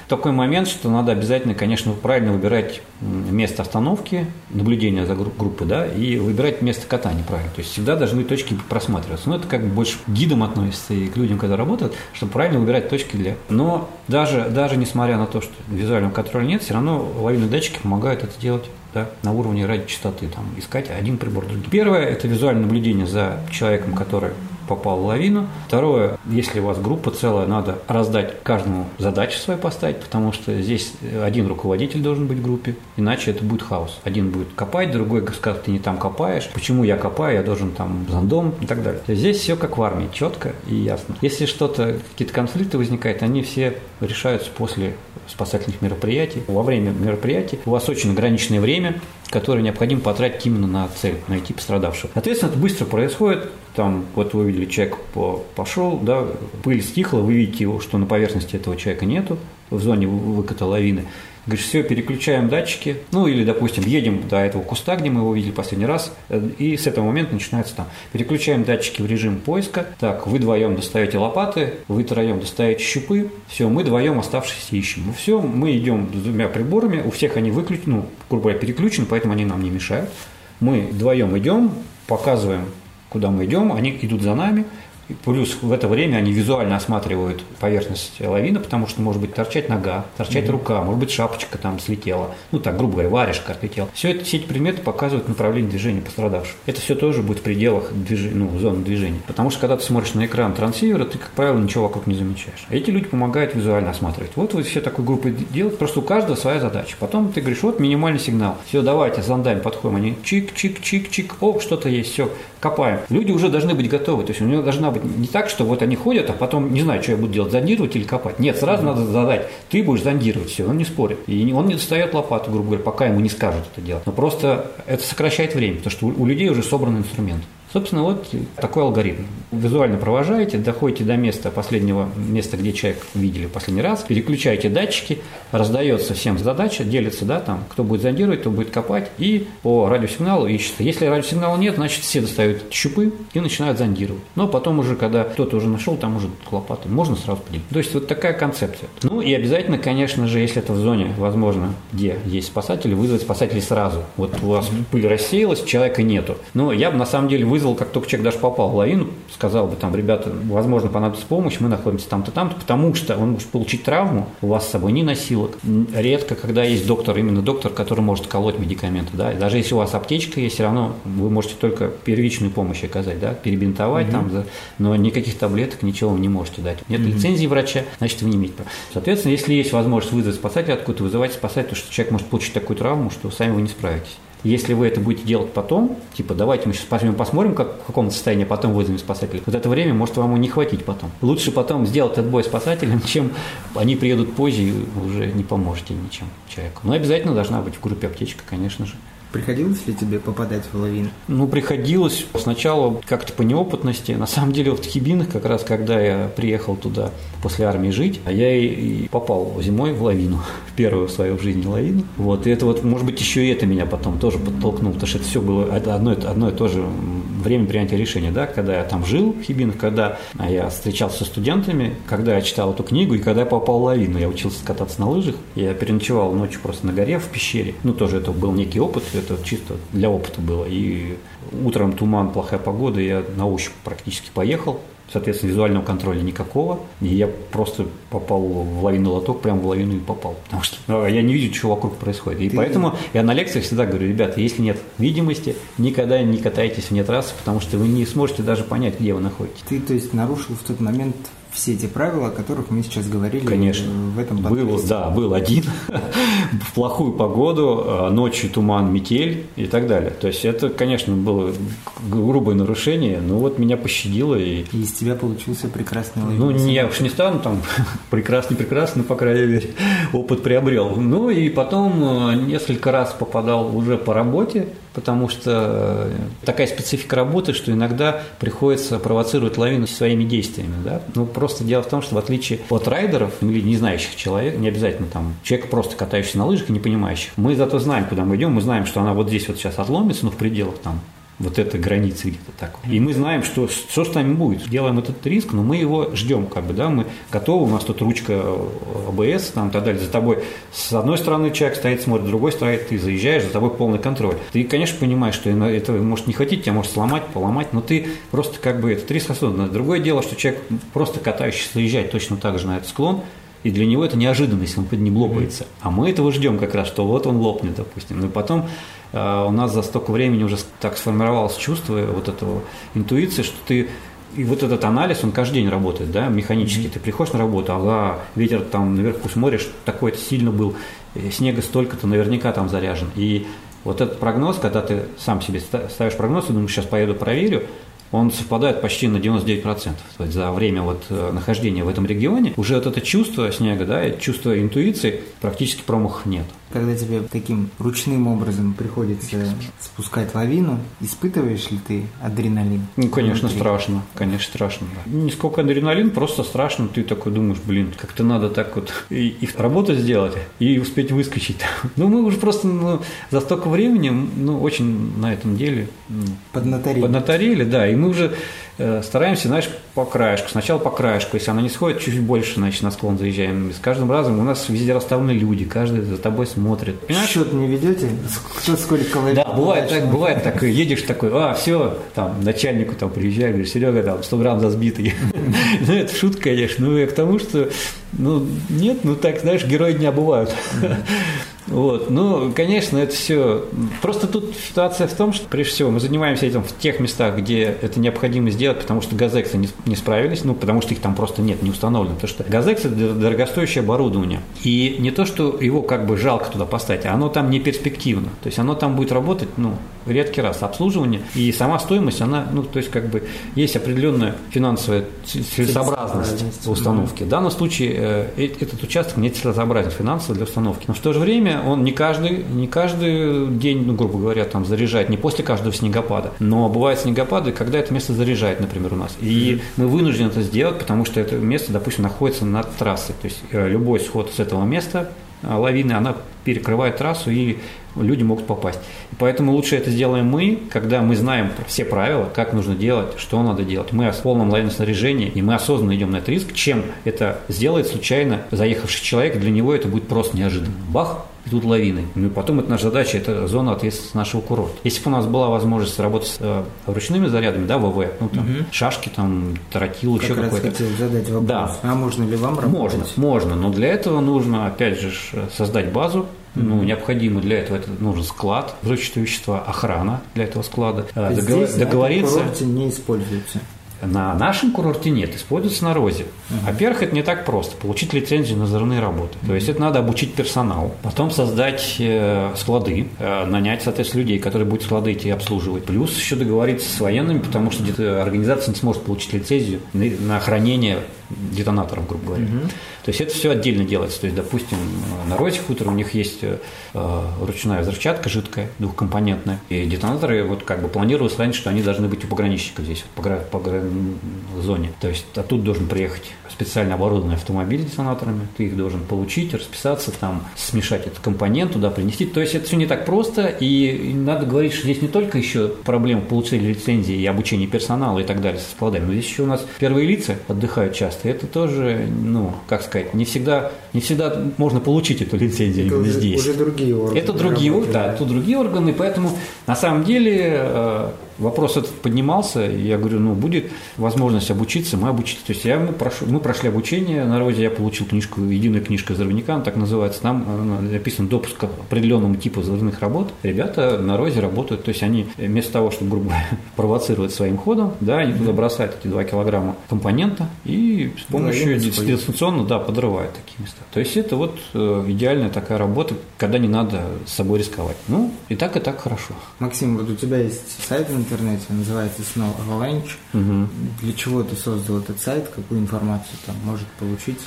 такой момент, что надо обязательно, конечно, правильно выбирать место остановки, наблюдения за групп- группой, да, и выбирать место катания правильно. То есть всегда должны точки просматриваться. Но это как бы больше к гидам относится и к людям, которые работают, чтобы правильно выбирать точки для... Но даже, даже несмотря на то, что визуального контроля нет, все равно лавинные датчики помогают это делать да, на уровне радиочастоты, там, искать один прибор другим. Первое – это визуальное наблюдение за человеком, который попал в лавину. Второе, если у вас группа целая, надо раздать каждому задачи свои поставить, потому что здесь один руководитель должен быть в группе, иначе это будет хаос. Один будет копать, другой скажет, ты не там копаешь, почему я копаю, я должен там зондом и так далее. Здесь все как в армии, четко и ясно. Если что-то, какие-то конфликты возникают, они все решаются после спасательных мероприятий. Во время мероприятий у вас очень ограниченное время, которое необходимо потратить именно на цель, найти пострадавшего. Соответственно, это быстро происходит. Там, вот вы увидели, человек по- пошел, да, пыль стихла, вы видите, его, что на поверхности этого человека нету, в зоне вы- выката лавины. Говоришь, все, переключаем датчики, ну или, допустим, едем до этого куста, где мы его видели последний раз, э, и с этого момента начинается там. Переключаем датчики в режим поиска. Так, вы вдвоем достаете лопаты, вы втроем достаете щупы, все, мы вдвоем оставшиеся ищем. Ну все, мы идем с двумя приборами, у всех они выключены, ну, грубо говоря, переключены, поэтому они нам не мешают. Мы вдвоем идем, показываем, куда мы идем, они идут за нами, и Плюс в это время они визуально осматривают поверхность лавины, потому что может быть торчать нога, торчать рука, может быть шапочка там слетела, ну так, грубо говоря, варежка отлетела. Все, это, все эти предметы показывают направление движения пострадавшего. Это все тоже будет в пределах движ- ну, зоны движения. Потому что когда ты смотришь на экран трансивера, ты, как правило, ничего вокруг не замечаешь. А эти люди помогают визуально осматривать. Вот вы все такой группой делать, просто у каждого своя задача. Потом ты говоришь, вот минимальный сигнал. Все, давайте, зондами подходим. Они чик-чик-чик-чик, о, что-то есть, все, копаем. Люди уже должны быть готовы. То есть у него должна быть не так, что вот они ходят, а потом не знаю, что я буду делать, зондировать или копать. Нет, сразу надо задать. Ты будешь зондировать, все, он не спорит. И он не достает лопату, грубо говоря, пока ему не скажут это делать. Но просто это сокращает время, потому что у людей уже собран инструмент. Собственно, вот такой алгоритм. Визуально провожаете, доходите до места последнего места, где человек видели в последний раз, переключаете датчики, раздается всем задача, делится, да, там, кто будет зондировать, кто будет копать, и по радиосигналу ищется. Если радиосигнала нет, значит, все достают щупы и начинают зондировать. Но потом уже, когда кто-то уже нашел, там уже лопаты, можно сразу поделить. То есть вот такая концепция. Ну и обязательно, конечно же, если это в зоне, возможно, где есть спасатели, вызвать спасателей сразу. Вот у вас пыль рассеялась, человека нету. Но я бы на самом деле вызвал вызвал, как только человек даже попал в лавину, сказал бы там, ребята, возможно, понадобится помощь, мы находимся там-то, там-то, потому что он может получить травму, у вас с собой ни носилок. Редко, когда есть доктор, именно доктор, который может колоть медикаменты, да, даже если у вас аптечка есть, все равно вы можете только первичную помощь оказать, да, перебинтовать угу. там, но никаких таблеток, ничего вы не можете дать. Нет угу. лицензии врача, значит, вы не имеете права. Соответственно, если есть возможность вызвать спасателя откуда-то, вызывайте спасателя, потому что человек может получить такую травму, что сами вы не справитесь. Если вы это будете делать потом, типа давайте мы сейчас посмотрим, как, в каком состоянии, потом вызовем спасателей, вот это время может вам и не хватить потом. Лучше потом сделать отбой спасателям, чем они приедут позже и уже не поможете ничем человеку. Но обязательно должна быть в группе аптечка, конечно же. Приходилось ли тебе попадать в лавину? Ну, приходилось. Сначала как-то по неопытности. На самом деле, в Хибинах, как раз когда я приехал туда после армии жить, а я и попал зимой в лавину, в первую в свою жизни лавину. Вот, и это вот, может быть, еще и это меня потом тоже подтолкнуло, потому что это все было одно, одно и то же время принятия решения, да, когда я там жил в Хибинах, когда я встречался со студентами, когда я читал эту книгу и когда я попал в лавину. Я учился кататься на лыжах, я переночевал ночью просто на горе в пещере. Ну, тоже это был некий опыт, это чисто для опыта было. И утром туман, плохая погода, я на ощупь практически поехал. Соответственно, визуального контроля никакого. И я просто попал в лавину лоток, прямо в лавину и попал. Потому что ну, я не вижу, что вокруг происходит. И Ты... поэтому я на лекциях всегда говорю, ребята, если нет видимости, никогда не катайтесь вне трассы, потому что вы не сможете даже понять, где вы находитесь. Ты, то есть, нарушил в тот момент все эти правила, о которых мы сейчас говорили Конечно. в этом подкасте. Был, да, был один в плохую погоду, а, ночью туман, метель и так далее. То есть это, конечно, было грубое нарушение, но вот меня пощадило. И, и из тебя получился прекрасный ловец. Ну, не, я уж не стану там прекрасный, прекрасный, по крайней мере, опыт приобрел. Ну и потом а, несколько раз попадал уже по работе, потому что э, такая специфика работы, что иногда приходится провоцировать лавину своими действиями. Да? Ну, просто дело в том, что в отличие от райдеров или не знающих человека, не обязательно там человек просто катающийся на лыжах и не понимающих, мы зато знаем, куда мы идем, мы знаем, что она вот здесь вот сейчас отломится, ну, в пределах там вот эта граница где-то так. И мы знаем, что, что с нами будет. Делаем этот риск, но мы его ждем, как бы, да, мы готовы, у нас тут ручка АБС, там, и так далее. За тобой с одной стороны человек стоит, смотрит, с другой стороны ты заезжаешь, за тобой полный контроль. Ты, конечно, понимаешь, что это может не хотеть, тебя может сломать, поломать, но ты просто как бы этот риск осознанно. Другое дело, что человек просто катающийся заезжает точно так же на этот склон, и для него это неожиданность, он под ним лопается. А мы этого ждем как раз, что вот он лопнет, допустим. Ну и потом э, у нас за столько времени уже так сформировалось чувство вот этого интуиции, что ты и вот этот анализ, он каждый день работает, да, механически. Mm-hmm. Ты приходишь на работу, ага, ветер там наверху смотришь, такой-то сильно был, снега столько-то, наверняка там заряжен. И вот этот прогноз, когда ты сам себе ставишь прогноз и думаешь, сейчас поеду проверю, он совпадает почти на 99%. То есть за время вот э, нахождения в этом регионе уже вот это чувство снега, да, чувство интуиции практически промахов нет. Когда тебе таким ручным образом приходится спускать лавину, испытываешь ли ты адреналин? Ну, конечно, внутри? страшно. Конечно, страшно. Да. Не сколько адреналин, просто страшно. Ты такой думаешь, блин, как-то надо так вот и, и работу сделать, и успеть выскочить. Ну, мы уже просто ну, за столько времени, ну, очень на этом деле ну, поднаторили. Поднаторили, да. И мы уже стараемся, знаешь, по краешку. Сначала по краешку. Если она не сходит, чуть больше, значит, на склон заезжаем. С каждым разом у нас везде расставлены люди, каждый за тобой смотрит. Понимаешь? Счет не ведете? Кто сколько калорий? Да, бывает так, бывает так. Едешь такой, а, все, там, начальнику там приезжаю, говоришь, Серега, там, 100 грамм за сбитый. Ну, это шутка, конечно. Ну, я к тому, что, ну, нет, ну, так, знаешь, герои дня бывают. Вот. Ну, конечно, это все. Просто тут ситуация в том, что прежде всего мы занимаемся этим в тех местах, где это необходимо сделать, потому что газексы не, не справились, ну, потому что их там просто нет, не установлено. Потому что газекс это дорогостоящее оборудование. И не то, что его как бы жалко туда поставить, а оно там не перспективно. То есть оно там будет работать, ну, редкий раз обслуживание. И сама стоимость, она, ну, то есть как бы есть определенная финансовая целесообразность установки. В данном случае э, этот участок не целесообразен финансово для установки. Но в то же время он не каждый, не каждый день, ну, грубо говоря, там заряжает, не после каждого снегопада, но бывают снегопады, когда это место заряжает, например, у нас. И мы вынуждены это сделать, потому что это место, допустим, находится над трассой. То есть э, любой сход с этого места э, лавины, она перекрывает трассу, и люди могут попасть. И поэтому лучше это сделаем мы, когда мы знаем все правила, как нужно делать, что надо делать. Мы в полном лавинном снаряжении, и мы осознанно идем на этот риск, чем это сделает случайно заехавший человек, для него это будет просто неожиданно. Бах, и тут лавины. Ну и потом это наша задача, это зона ответственности нашего курорта. Если бы у нас была возможность работать с э, ручными зарядами, да, ВВ, ну там угу. шашки, там, как еще какой-то. хотел задать вопрос. Да. А можно ли вам работать? Можно, можно, но для этого нужно, опять же, создать базу, ну, необходимо для этого это нужен склад, взрывчатые вещества, охрана для этого склада. Договор, Здесь договориться. На не используется. На нашем курорте нет, используется на розе. Uh-huh. Во-первых, это не так просто, получить лицензию на взрывные работы. Uh-huh. То есть это надо обучить персонал, потом создать э, склады, э, нанять, соответственно, людей, которые будут склады эти обслуживать. Плюс еще договориться с военными, потому что где-то организация не сможет получить лицензию на хранение детонатором, грубо говоря. Угу. То есть это все отдельно делается. То есть, допустим, на Розе хутор у них есть э, ручная взрывчатка жидкая, двухкомпонентная. И детонаторы вот как бы планировалось раньше, что они должны быть у пограничников здесь, вот, по, по зоне. То есть оттуда должен приехать специально оборудованный автомобиль с детонаторами, ты их должен получить, расписаться, там, смешать этот компонент, туда принести. То есть это все не так просто, и надо говорить, что здесь не только еще проблема получения лицензии и обучения персонала и так далее со складами, но здесь еще у нас первые лица отдыхают часто. Это тоже, ну, как сказать, не всегда, не всегда можно получить эту лицензию это именно уже, здесь. Уже другие органы. Это другие, работают, да, да, тут другие органы, поэтому на самом деле э, Вопрос этот поднимался, и я говорю, ну, будет возможность обучиться, мы обучиться. То есть я, мы, прошу, мы прошли обучение на Розе, я получил книжку, единая книжка взрывника, она так называется, там э, написан допуск к определенному типу взрывных работ. Ребята на Розе работают, то есть они вместо того, чтобы, грубо говоря, провоцировать своим ходом, да, они туда бросают эти 2 килограмма компонента и с помощью дистанционно, да, подрывают такие места. То есть это вот э, идеальная такая работа, когда не надо с собой рисковать. Ну, и так, и так хорошо. Максим, вот у тебя есть сайт в интернете, называется Snow Avalanche. Угу. Для чего ты создал этот сайт, какую информацию там может получить?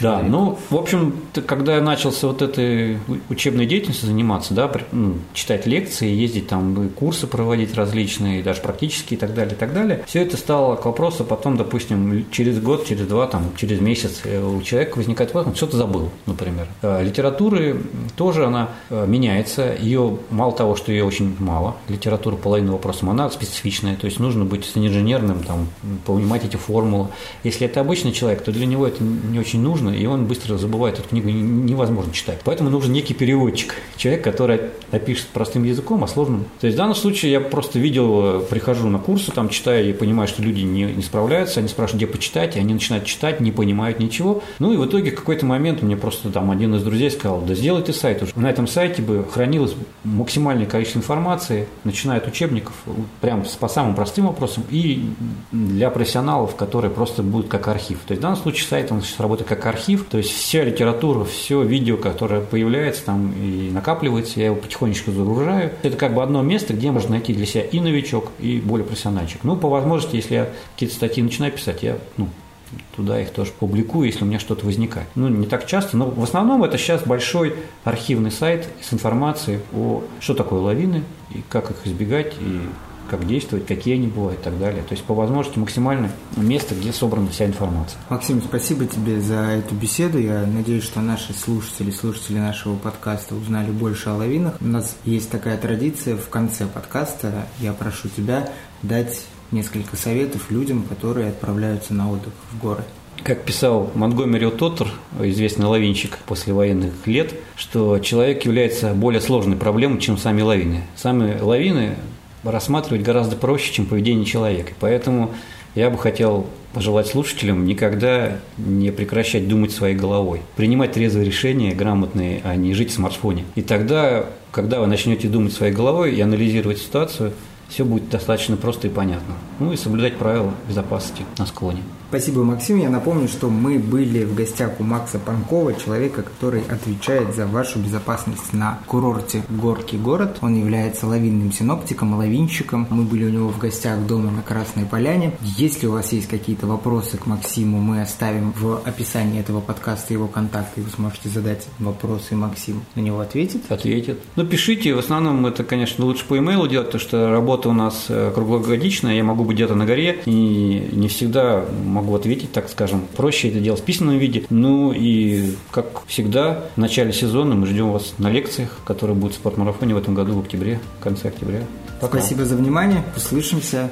Да, ну, в общем, когда я начался вот этой учебной деятельностью заниматься, да, ну, читать лекции, ездить там, курсы проводить различные, даже практические и так далее, и так далее, все это стало к вопросу потом, допустим, через год, через два, там, через месяц э, у человека возникает вопрос, он что-то забыл, например. Э, литературы тоже она э, меняется, ее мало того, что ее очень мало, литература половина вопросов, она специфичная, то есть нужно быть инженерным, там, понимать эти формулы. Если это обычный человек, то для него это не очень нужно, нужно, и он быстро забывает эту книгу, невозможно читать. Поэтому нужен некий переводчик, человек, который напишет простым языком, а сложным. То есть в данном случае я просто видел, прихожу на курсы, там читаю и понимаю, что люди не, не справляются, они спрашивают, где почитать, и они начинают читать, не понимают ничего. Ну и в итоге в какой-то момент мне просто там один из друзей сказал, да сделай ты сайт уже. На этом сайте бы хранилось максимальное количество информации, начиная от учебников, прям по самым простым вопросам, и для профессионалов, которые просто будут как архив. То есть в данном случае сайт, он сейчас работает как архив, то есть вся литература, все видео, которое появляется там и накапливается, я его потихонечку загружаю. Это как бы одно место, где можно найти для себя и новичок, и более профессиональчик. Ну, по возможности, если я какие-то статьи начинаю писать, я ну, туда их тоже публикую, если у меня что-то возникает. Ну, не так часто, но в основном это сейчас большой архивный сайт с информацией о что такое лавины и как их избегать, и как действовать, какие они бывают и так далее. То есть по возможности максимально место, где собрана вся информация. Максим, спасибо тебе за эту беседу. Я надеюсь, что наши слушатели, слушатели нашего подкаста узнали больше о лавинах. У нас есть такая традиция в конце подкаста. Я прошу тебя дать несколько советов людям, которые отправляются на отдых в горы. Как писал Монгомери Тоттер, известный лавинщик после военных лет, что человек является более сложной проблемой, чем сами лавины. Сами лавины рассматривать гораздо проще, чем поведение человека. Поэтому я бы хотел пожелать слушателям никогда не прекращать думать своей головой, принимать трезвые решения, грамотные, а не жить в смартфоне. И тогда, когда вы начнете думать своей головой и анализировать ситуацию, все будет достаточно просто и понятно. Ну и соблюдать правила безопасности на склоне. Спасибо, Максим. Я напомню, что мы были в гостях у Макса Панкова, человека, который отвечает за вашу безопасность на курорте Горки город. Он является лавинным синоптиком, лавинщиком. Мы были у него в гостях дома на Красной Поляне. Если у вас есть какие-то вопросы к Максиму, мы оставим в описании этого подкаста его контакты, и вы сможете задать вопросы, и Максим на него ответит. Ответит. Ну, пишите. В основном это, конечно, лучше по имейлу делать, потому что работа у нас э, круглогодичная. Я могу быть где-то на горе, и не всегда могу могу ответить, так скажем. Проще это делать в письменном виде. Ну и, как всегда, в начале сезона мы ждем вас на лекциях, которые будут в спортмарафоне в этом году в октябре, в конце октября. Пока. Спасибо за внимание. Услышимся.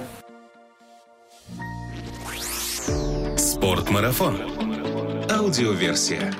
Спортмарафон. Аудиоверсия.